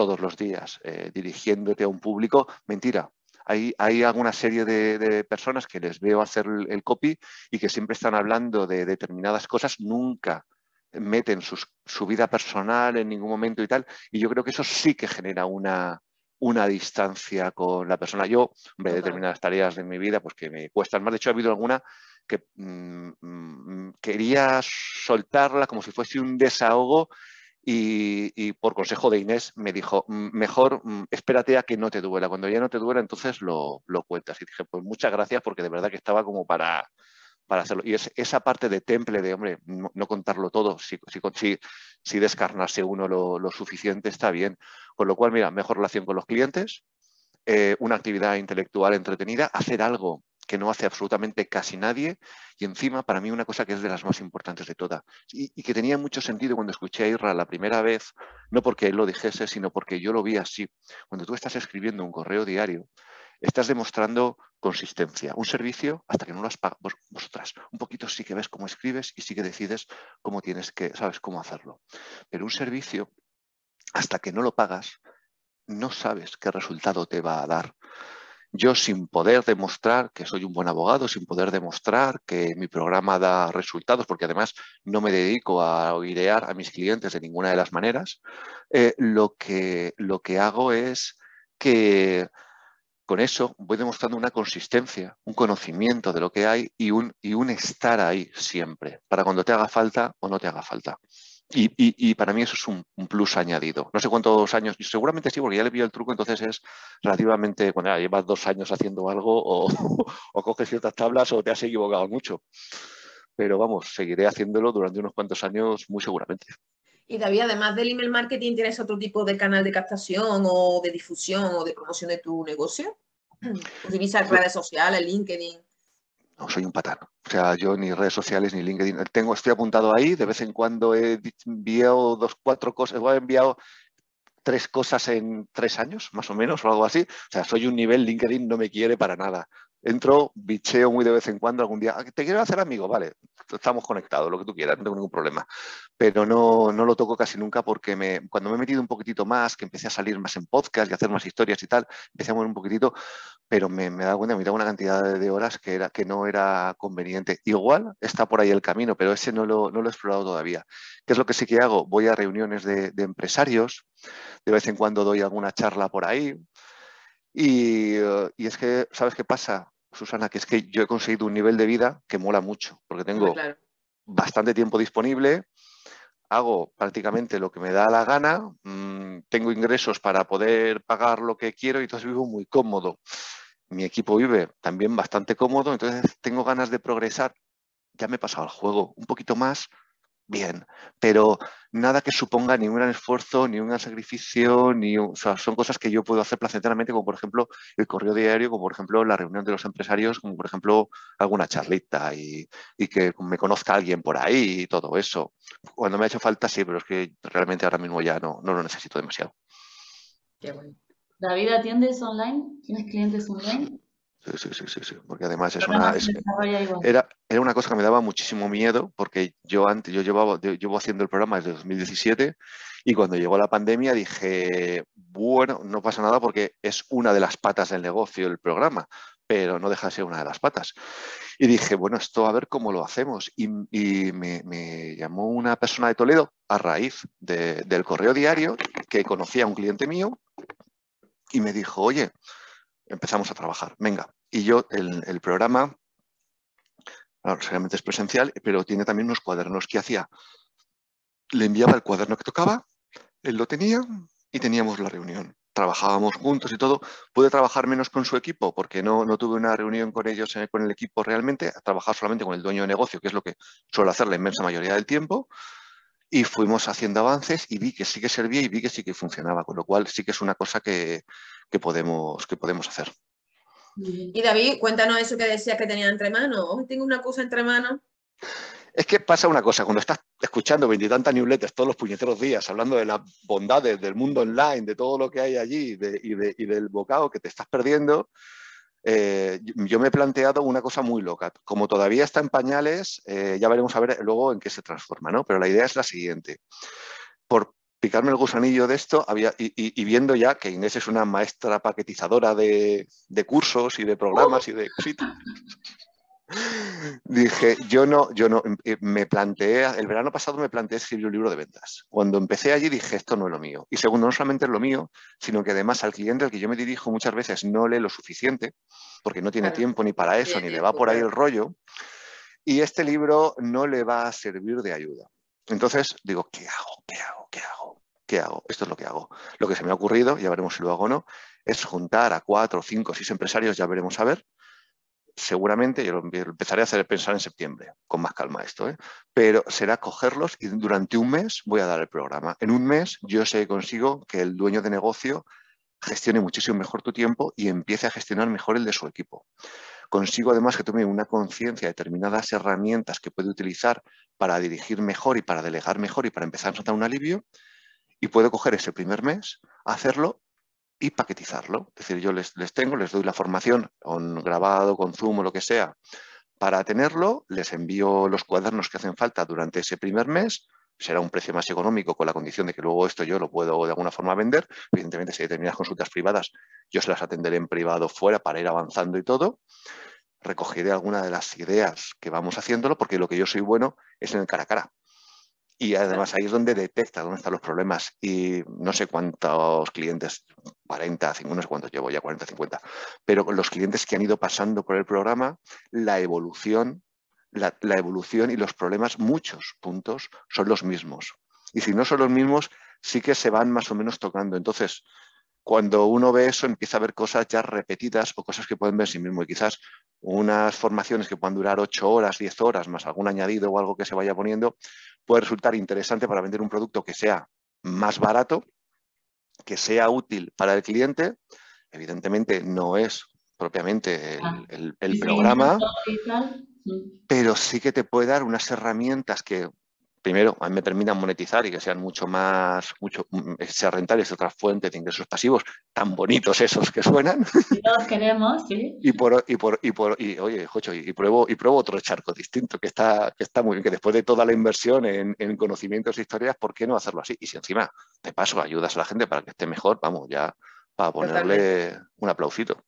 todos los días eh, dirigiéndote a un público. Mentira. Hay, hay alguna serie de, de personas que les veo hacer el, el copy y que siempre están hablando de determinadas cosas, nunca meten sus- su vida personal en ningún momento y tal. Y yo creo que eso sí que genera una, una distancia con la persona. Yo, hombre, determinadas tareas de mi vida, pues que me cuestan más. De hecho, ha habido alguna que mm, mm, quería soltarla como si fuese un desahogo y, por consejo de Inés me dijo, "Mm, mejor mm, espérate a que no te duela. Cuando ya no te duela, entonces lo, lo cuentas. Y dije, pues muchas gracias porque de verdad que estaba como para, para hacerlo. Y es esa parte de temple de, hombre, no, contarlo todo, si, si, si, si descarnarse uno lo, lo suficiente está bien. Con lo cual, mira, mejor relación con los clientes, eh, una actividad intelectual entretenida, hacer algo que no hace absolutamente casi nadie y encima para mí una cosa que es de las más importantes de todas y, que tenía mucho sentido cuando escuché a Irra la primera vez, no porque él lo dijese, sino porque yo lo vi así. Cuando tú estás escribiendo un correo diario, estás demostrando consistencia, un servicio hasta que no lo has pagado. Vos, vosotras, un poquito sí que ves cómo escribes y sí que decides cómo tienes que, sabes cómo hacerlo. Pero un servicio, hasta que no lo pagas, no sabes qué resultado te va a dar. Yo sin poder demostrar que soy un buen abogado, sin poder demostrar que mi programa da resultados, porque además no me dedico a oirear a mis clientes de ninguna de las maneras, eh, lo, que, lo que hago es que con eso voy demostrando una consistencia, un conocimiento de lo que hay y un, y un estar ahí siempre, para cuando te haga falta o no te haga falta. Y, y, y, para mí eso es un, un, plus añadido. No sé cuántos años, seguramente sí, porque ya le pillo el truco, entonces es relativamente, bueno, llevas dos años haciendo algo o, o, coges ciertas tablas o te has equivocado mucho. Pero vamos, seguiré haciéndolo durante unos cuantos años muy seguramente. Y David, además del email marketing, ¿tienes otro tipo de canal de captación o de difusión o de promoción de tu negocio? ¿Utilizas redes sociales, LinkedIn? No, soy un patán. O sea, yo ni redes sociales ni LinkedIn. Tengo, estoy apuntado ahí. De vez en cuando he enviado dos, cuatro cosas. He enviado tres cosas en tres años, más o menos, o algo así. O sea, soy un nivel LinkedIn, no me quiere para nada. Entro, bicheo muy de vez en cuando, algún día. Te quiero hacer amigo, vale. Estamos conectados, lo que tú quieras, no tengo ningún problema. Pero no, no lo toco casi nunca porque me, cuando me he metido un poquitito más, que empecé a salir más en podcast y a hacer más historias y tal, empecé a mover un poquitito, pero me, me he dado cuenta, me he dado una cantidad de horas que, era, que no era conveniente. Igual está por ahí el camino, pero ese no lo, no lo he explorado todavía. ¿Qué es lo que sí que hago? Voy a reuniones de, de empresarios, de vez en cuando doy alguna charla por ahí. Y, y, es que, ¿sabes qué pasa, Susana? Que es que yo he conseguido un nivel de vida que mola mucho, porque tengo claro. bastante tiempo disponible, hago prácticamente lo que me da la gana, mmm, tengo ingresos para poder pagar lo que quiero y entonces vivo muy cómodo. Mi equipo vive también bastante cómodo, entonces tengo ganas de progresar. Ya me he pasado al juego un poquito más, bien, pero nada que suponga ni un gran esfuerzo, ni un gran sacrificio, ni o sea, son cosas que yo puedo hacer placenteramente, como por ejemplo el correo diario, como por ejemplo la reunión de los empresarios, como por ejemplo alguna charlita y, que me conozca alguien por ahí y todo eso. Cuando me ha hecho falta, sí, pero es que realmente ahora mismo ya no, no lo necesito demasiado. Qué bueno. David, ¿atiendes online? ¿Tienes clientes online? Sí, sí, sí, sí, porque además es una, era, era una cosa que me daba muchísimo miedo, porque yo antes, yo llevaba, llevo haciendo el programa desde 2017 y cuando llegó la pandemia dije, bueno, no pasa nada porque es una de las patas del negocio el programa, pero no deja de ser una de las patas. Y dije, bueno, esto a ver cómo lo hacemos. Y, me, llamó una persona de Toledo a raíz del correo diario que conocía a un cliente mío y me dijo, oye, empezamos a trabajar, venga. Y yo, el, programa, realmente es presencial, pero tiene también unos cuadernos que hacía. Le enviaba el cuaderno que tocaba, él lo tenía y teníamos la reunión. Trabajábamos juntos y todo. Pude trabajar menos con su equipo porque no, no tuve una reunión con ellos, eh, con el equipo realmente, trabajar solamente con el dueño de negocio, que es lo que suelo hacer la inmensa mayoría del tiempo y fuimos haciendo avances y vi que sí que servía y vi que sí que funcionaba, con lo cual sí que es una cosa que, podemos, que podemos hacer. Y David, cuéntanos eso que decías que tenía entre manos. Hoy tengo una cosa entre manos. Es que pasa una cosa, cuando estás escuchando veintitantas newsletters todos los puñeteros días, hablando de las bondades del mundo online, de todo lo que hay allí y, y del bocado que te estás perdiendo, eh, yo me he planteado una cosa muy loca. Como todavía está en pañales, eh, ya veremos a ver luego en qué se transforma, ¿no? Pero la idea es la siguiente. Por picarme el gusanillo de esto, había, y, viendo ya que Inés es una maestra paquetizadora de, de cursos y de programas y de cositas, Dije, yo no, yo no, eh, me planteé, el verano pasado me planteé escribir un libro de ventas. Cuando empecé allí dije, esto no es lo mío. Y segundo, no solamente es lo mío, sino que además al cliente al que yo me dirijo muchas veces no lee lo suficiente, porque no tiene tiempo ni para eso, ni le va por ahí el rollo. Y este libro no le va a servir de ayuda. Entonces digo, ¿qué hago? ¿Qué hago? ¿Qué hago? ¿Qué hago? Esto es lo que hago. Lo que se me ha ocurrido, ya veremos si lo hago o no, es juntar a cuatro, cinco, seis empresarios, ya veremos a ver, seguramente, yo lo empezaré a hacer pensar en septiembre, con más calma esto, ¿eh? pero será cogerlos y durante un mes voy a dar el programa. En un mes yo sé consigo que el dueño de negocio gestione muchísimo mejor tu tiempo y empiece a gestionar mejor el de su equipo. Consigo además que tome una conciencia de determinadas herramientas que puede utilizar para dirigir mejor y para delegar mejor y para empezar a notar un alivio y puedo coger ese primer mes, hacerlo y paquetizarlo. Es decir, yo les, tengo, les doy la formación con grabado, con Zoom o lo que sea para tenerlo, les envío los cuadernos que hacen falta durante ese primer mes, será un precio más económico con la condición de que luego esto yo lo puedo de alguna forma vender. Evidentemente, si hay determinadas consultas privadas, yo se las atenderé en privado fuera para ir avanzando y todo. Recogeré alguna de las ideas que vamos haciéndolo, porque lo que yo soy bueno es en el cara a cara. Y además ahí es donde detecta dónde están los problemas. Y no sé cuántos clientes, 40, 50, no sé cuántos llevo ya, 40, 50, pero los clientes que han ido pasando por el programa, la evolución, la, evolución y los problemas, muchos puntos, son los mismos. Y si no son los mismos, sí que se van más o menos tocando. Entonces, cuando uno ve eso, empieza a ver cosas ya repetidas o cosas que pueden ver sí mismo. Y quizás unas formaciones que puedan durar 8 horas, 10 horas, más algún añadido o algo que se vaya poniendo, puede resultar interesante para vender un producto que sea más barato, que sea útil para el cliente. Evidentemente no es propiamente el, ah, programa, pero sí que te puede dar unas herramientas que primero, a mí me permitan monetizar y que sean mucho más, mucho, mm, sea rentables otras fuentes de ingresos pasivos, tan bonitos esos que suenan. Y todos queremos, sí. Y por, y por, y por, y oye, Jocho, y pruebo, y pruebo otro charco distinto, que está, que está muy bien, que después de toda la inversión en, en conocimientos e historias, ¿por qué no hacerlo así? Y si encima, de paso, ayudas a la gente para que esté mejor, vamos, ya para ponerle un aplausito.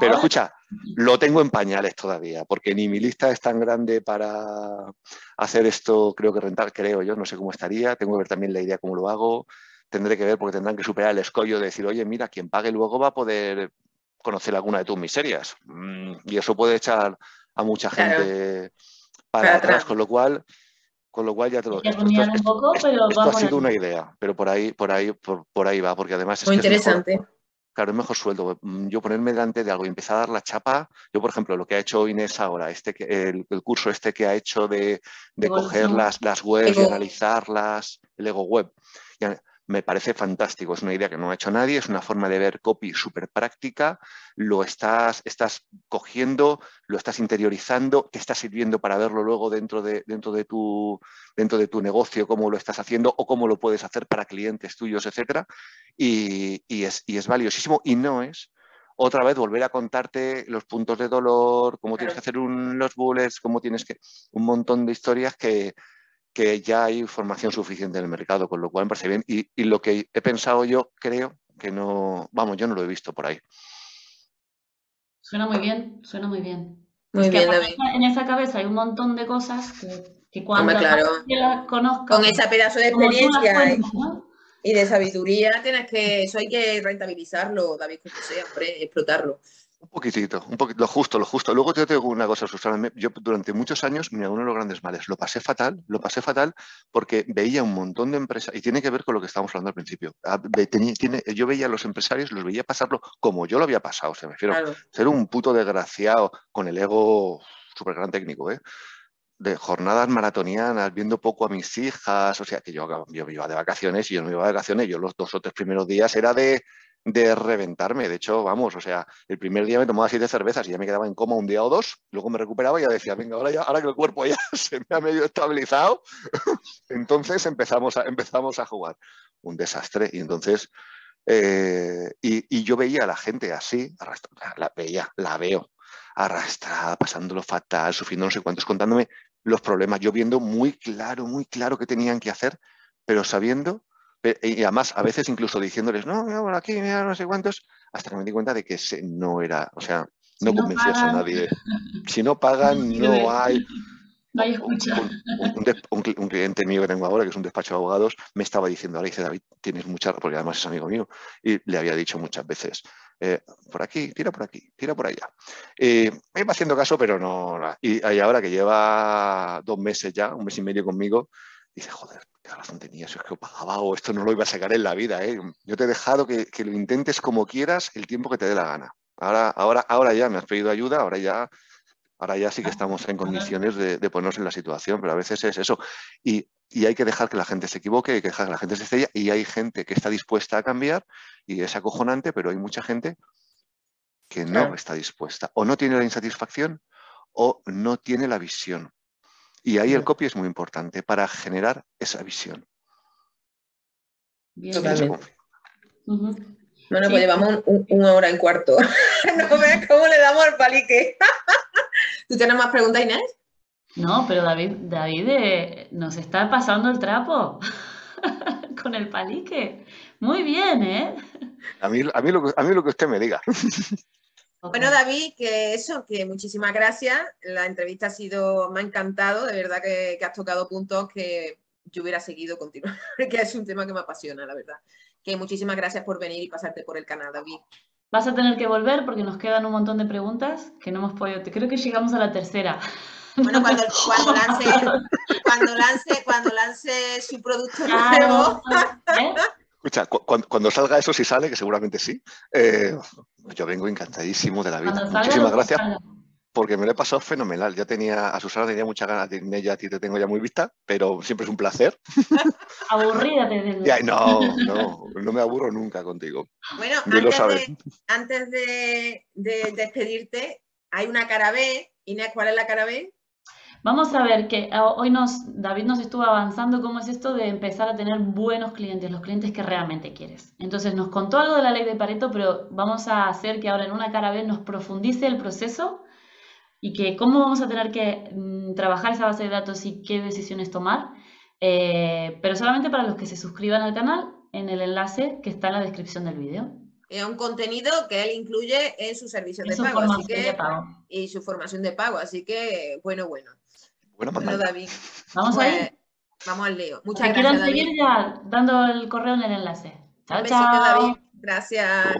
pero escucha, lo tengo en pañales todavía, porque ni mi lista es tan grande para hacer esto, creo que rentar, creo yo, no sé cómo estaría, tengo que ver también la idea cómo lo hago, tendré que ver porque tendrán que superar el escollo de decir, oye, mira, quien pague luego va a poder conocer alguna de tus miserias. Mm, y eso puede echar a mucha gente para, atrás, con lo cual con lo cual ya te lo esto, un poco, pero esto ha sido una idea, pero por ahí, por ahí, por, ahí va, porque además es Muy interesante. claro, es mejor sueldo. Mm, yo ponerme delante de algo y empezar a dar la chapa, yo por ejemplo, lo que ha hecho Inés ahora, este, el, el curso este que ha hecho de, de coger las, las webs y analizarlas, el Ego Web, me parece fantástico. Es una idea que no ha hecho nadie, es una forma de ver copy súper práctica, lo estás, estás cogiendo, lo estás interiorizando, te está sirviendo para verlo luego dentro de, dentro, de tu, dentro de tu negocio, cómo lo estás haciendo o cómo lo puedes hacer para clientes tuyos, etc. Y, es, y es valiosísimo y no es otra vez volver a contarte los puntos de dolor, cómo tienes que hacer los bullets, cómo tienes que... un montón de historias que, que ya hay información suficiente en el mercado, con lo cual me parece bien. Y, lo que he pensado yo, creo que no, vamos, yo no lo he visto por ahí. Suena muy bien, suena muy bien. Muy bien, David. En esa cabeza hay un montón de cosas que, cuando las conozca... Con ese pedazo de experiencia y, de sabiduría, tienes que, eso hay que rentabilizarlo, David, como sea, hombre, explotarlo. Un poquitito, un poquito, lo justo, lo justo. Luego te digo una cosa, Susana. Yo durante muchos años, mira, uno de los grandes males, lo pasé fatal, lo pasé fatal porque veía un montón de empresas, y tiene que ver con lo que estábamos hablando al principio. Ah, tiene, yo veía a los empresarios, los veía pasarlo como yo lo había pasado, o sea, me refiero a ser un puto desgraciado con el ego súper gran técnico, ¿eh? de jornadas maratonianas, viendo poco a mis hijas, o sea, que yo, yo iba de vacaciones y yo no iba de vacaciones, yo los dos o tres primeros días era de, de reventarme. De hecho, vamos, o sea, el primer día me tomaba siete cervezas y ya me quedaba en coma un día o dos, luego me recuperaba y ya decía, venga, ahora, ya, ahora que el cuerpo ya se me ha medio estabilizado, entonces empezamos a, empezamos a jugar. Un desastre. Y entonces, eh, y, yo veía a la gente así, la veía, la veo, arrastrada, pasándolo fatal, sufriendo no sé cuántos, contándome los problemas, yo viendo muy claro, muy claro qué tenían que hacer, pero sabiendo y además a veces incluso diciéndoles, no, mira, por aquí, mira, no sé cuántos, hasta que me di cuenta de que ese no era, o sea, no convencías a nadie. Si no pagan, no hay. No hay escucha. Un, cliente mío que tengo ahora, que es un despacho de abogados, me estaba diciendo, ahora dice, David, tienes mucha, porque además es amigo mío, y le había dicho muchas veces, eh, por aquí, tira por aquí, tira por allá. me iba haciendo caso, pero no. Y, y ahora que lleva dos meses ya, un mes y medio conmigo, dice, joder, qué razón tenía, eso es que pagaba o esto no lo iba a sacar en la vida. ¿eh? Yo te he dejado que, lo intentes como quieras el tiempo que te dé la gana. Ahora, ahora, ahora ya me has pedido ayuda, ahora ya, ahora ya sí que estamos en condiciones de, ponernos en la situación, pero a veces es eso. Y, hay que dejar que la gente se equivoque, hay que dejar que la gente se estrella y hay gente que está dispuesta a cambiar y es acojonante, pero hay mucha gente que no está dispuesta o no tiene la insatisfacción o no tiene la visión. Y ahí el copy es muy importante para generar esa visión. Bien. Bueno, pues llevamos una hora en cuarto. no ves cómo le damos al palique. ¿Tú tienes más preguntas, Inés? No, pero David, David eh, nos está pasando el trapo con el palique. Muy bien, ¿eh? A mí, a mí, lo, a mí lo que usted me diga. Bueno, David, que eso, que muchísimas gracias. La entrevista ha sido, me ha encantado, de verdad que, has tocado puntos que yo hubiera seguido continuar, que es un tema que me apasiona, la verdad. Que muchísimas gracias por venir y pasarte por el canal, David. Vas a tener que volver porque nos quedan un montón de preguntas que no hemos podido. Creo que llegamos a la tercera. Bueno, cuando, lance, cuando, lance, cuando lance su producto nuevo. ¿eh? Escucha, cuando, salga eso, si sale, que seguramente sí, eh, yo vengo encantadísimo de la vida. Muchísimas gracias porque me lo he pasado fenomenal. Ya tenía, a Susana tenía muchas ganas de ella, a ti te tengo ya muy vista, pero siempre es un placer. Aburrida te no, no, no me aburro nunca contigo. Bueno, antes, de, de, despedirte, hay una cara B. Inés, ¿cuál es la cara B? Vamos a ver que ah, hoy nos, David nos estuvo avanzando cómo es esto de empezar a tener buenos clientes, los clientes que realmente quieres. Entonces nos contó algo de la ley de Pareto, pero vamos a hacer que ahora en una cara B nos profundice el proceso y que cómo vamos a tener que mm, trabajar esa base de datos y qué decisiones tomar, eh, pero solamente para los que se suscriban al canal en el enlace que está en la descripción del vídeo. Es un contenido que él incluye en su servicio de pago, así que, y su formación de pago, así que bueno, bueno. Bueno, David. Vamos a ir. Pues, vamos al lío. Muchas gracias. seguir ya dando el correo en el enlace. Chao, chao. David. Gracias.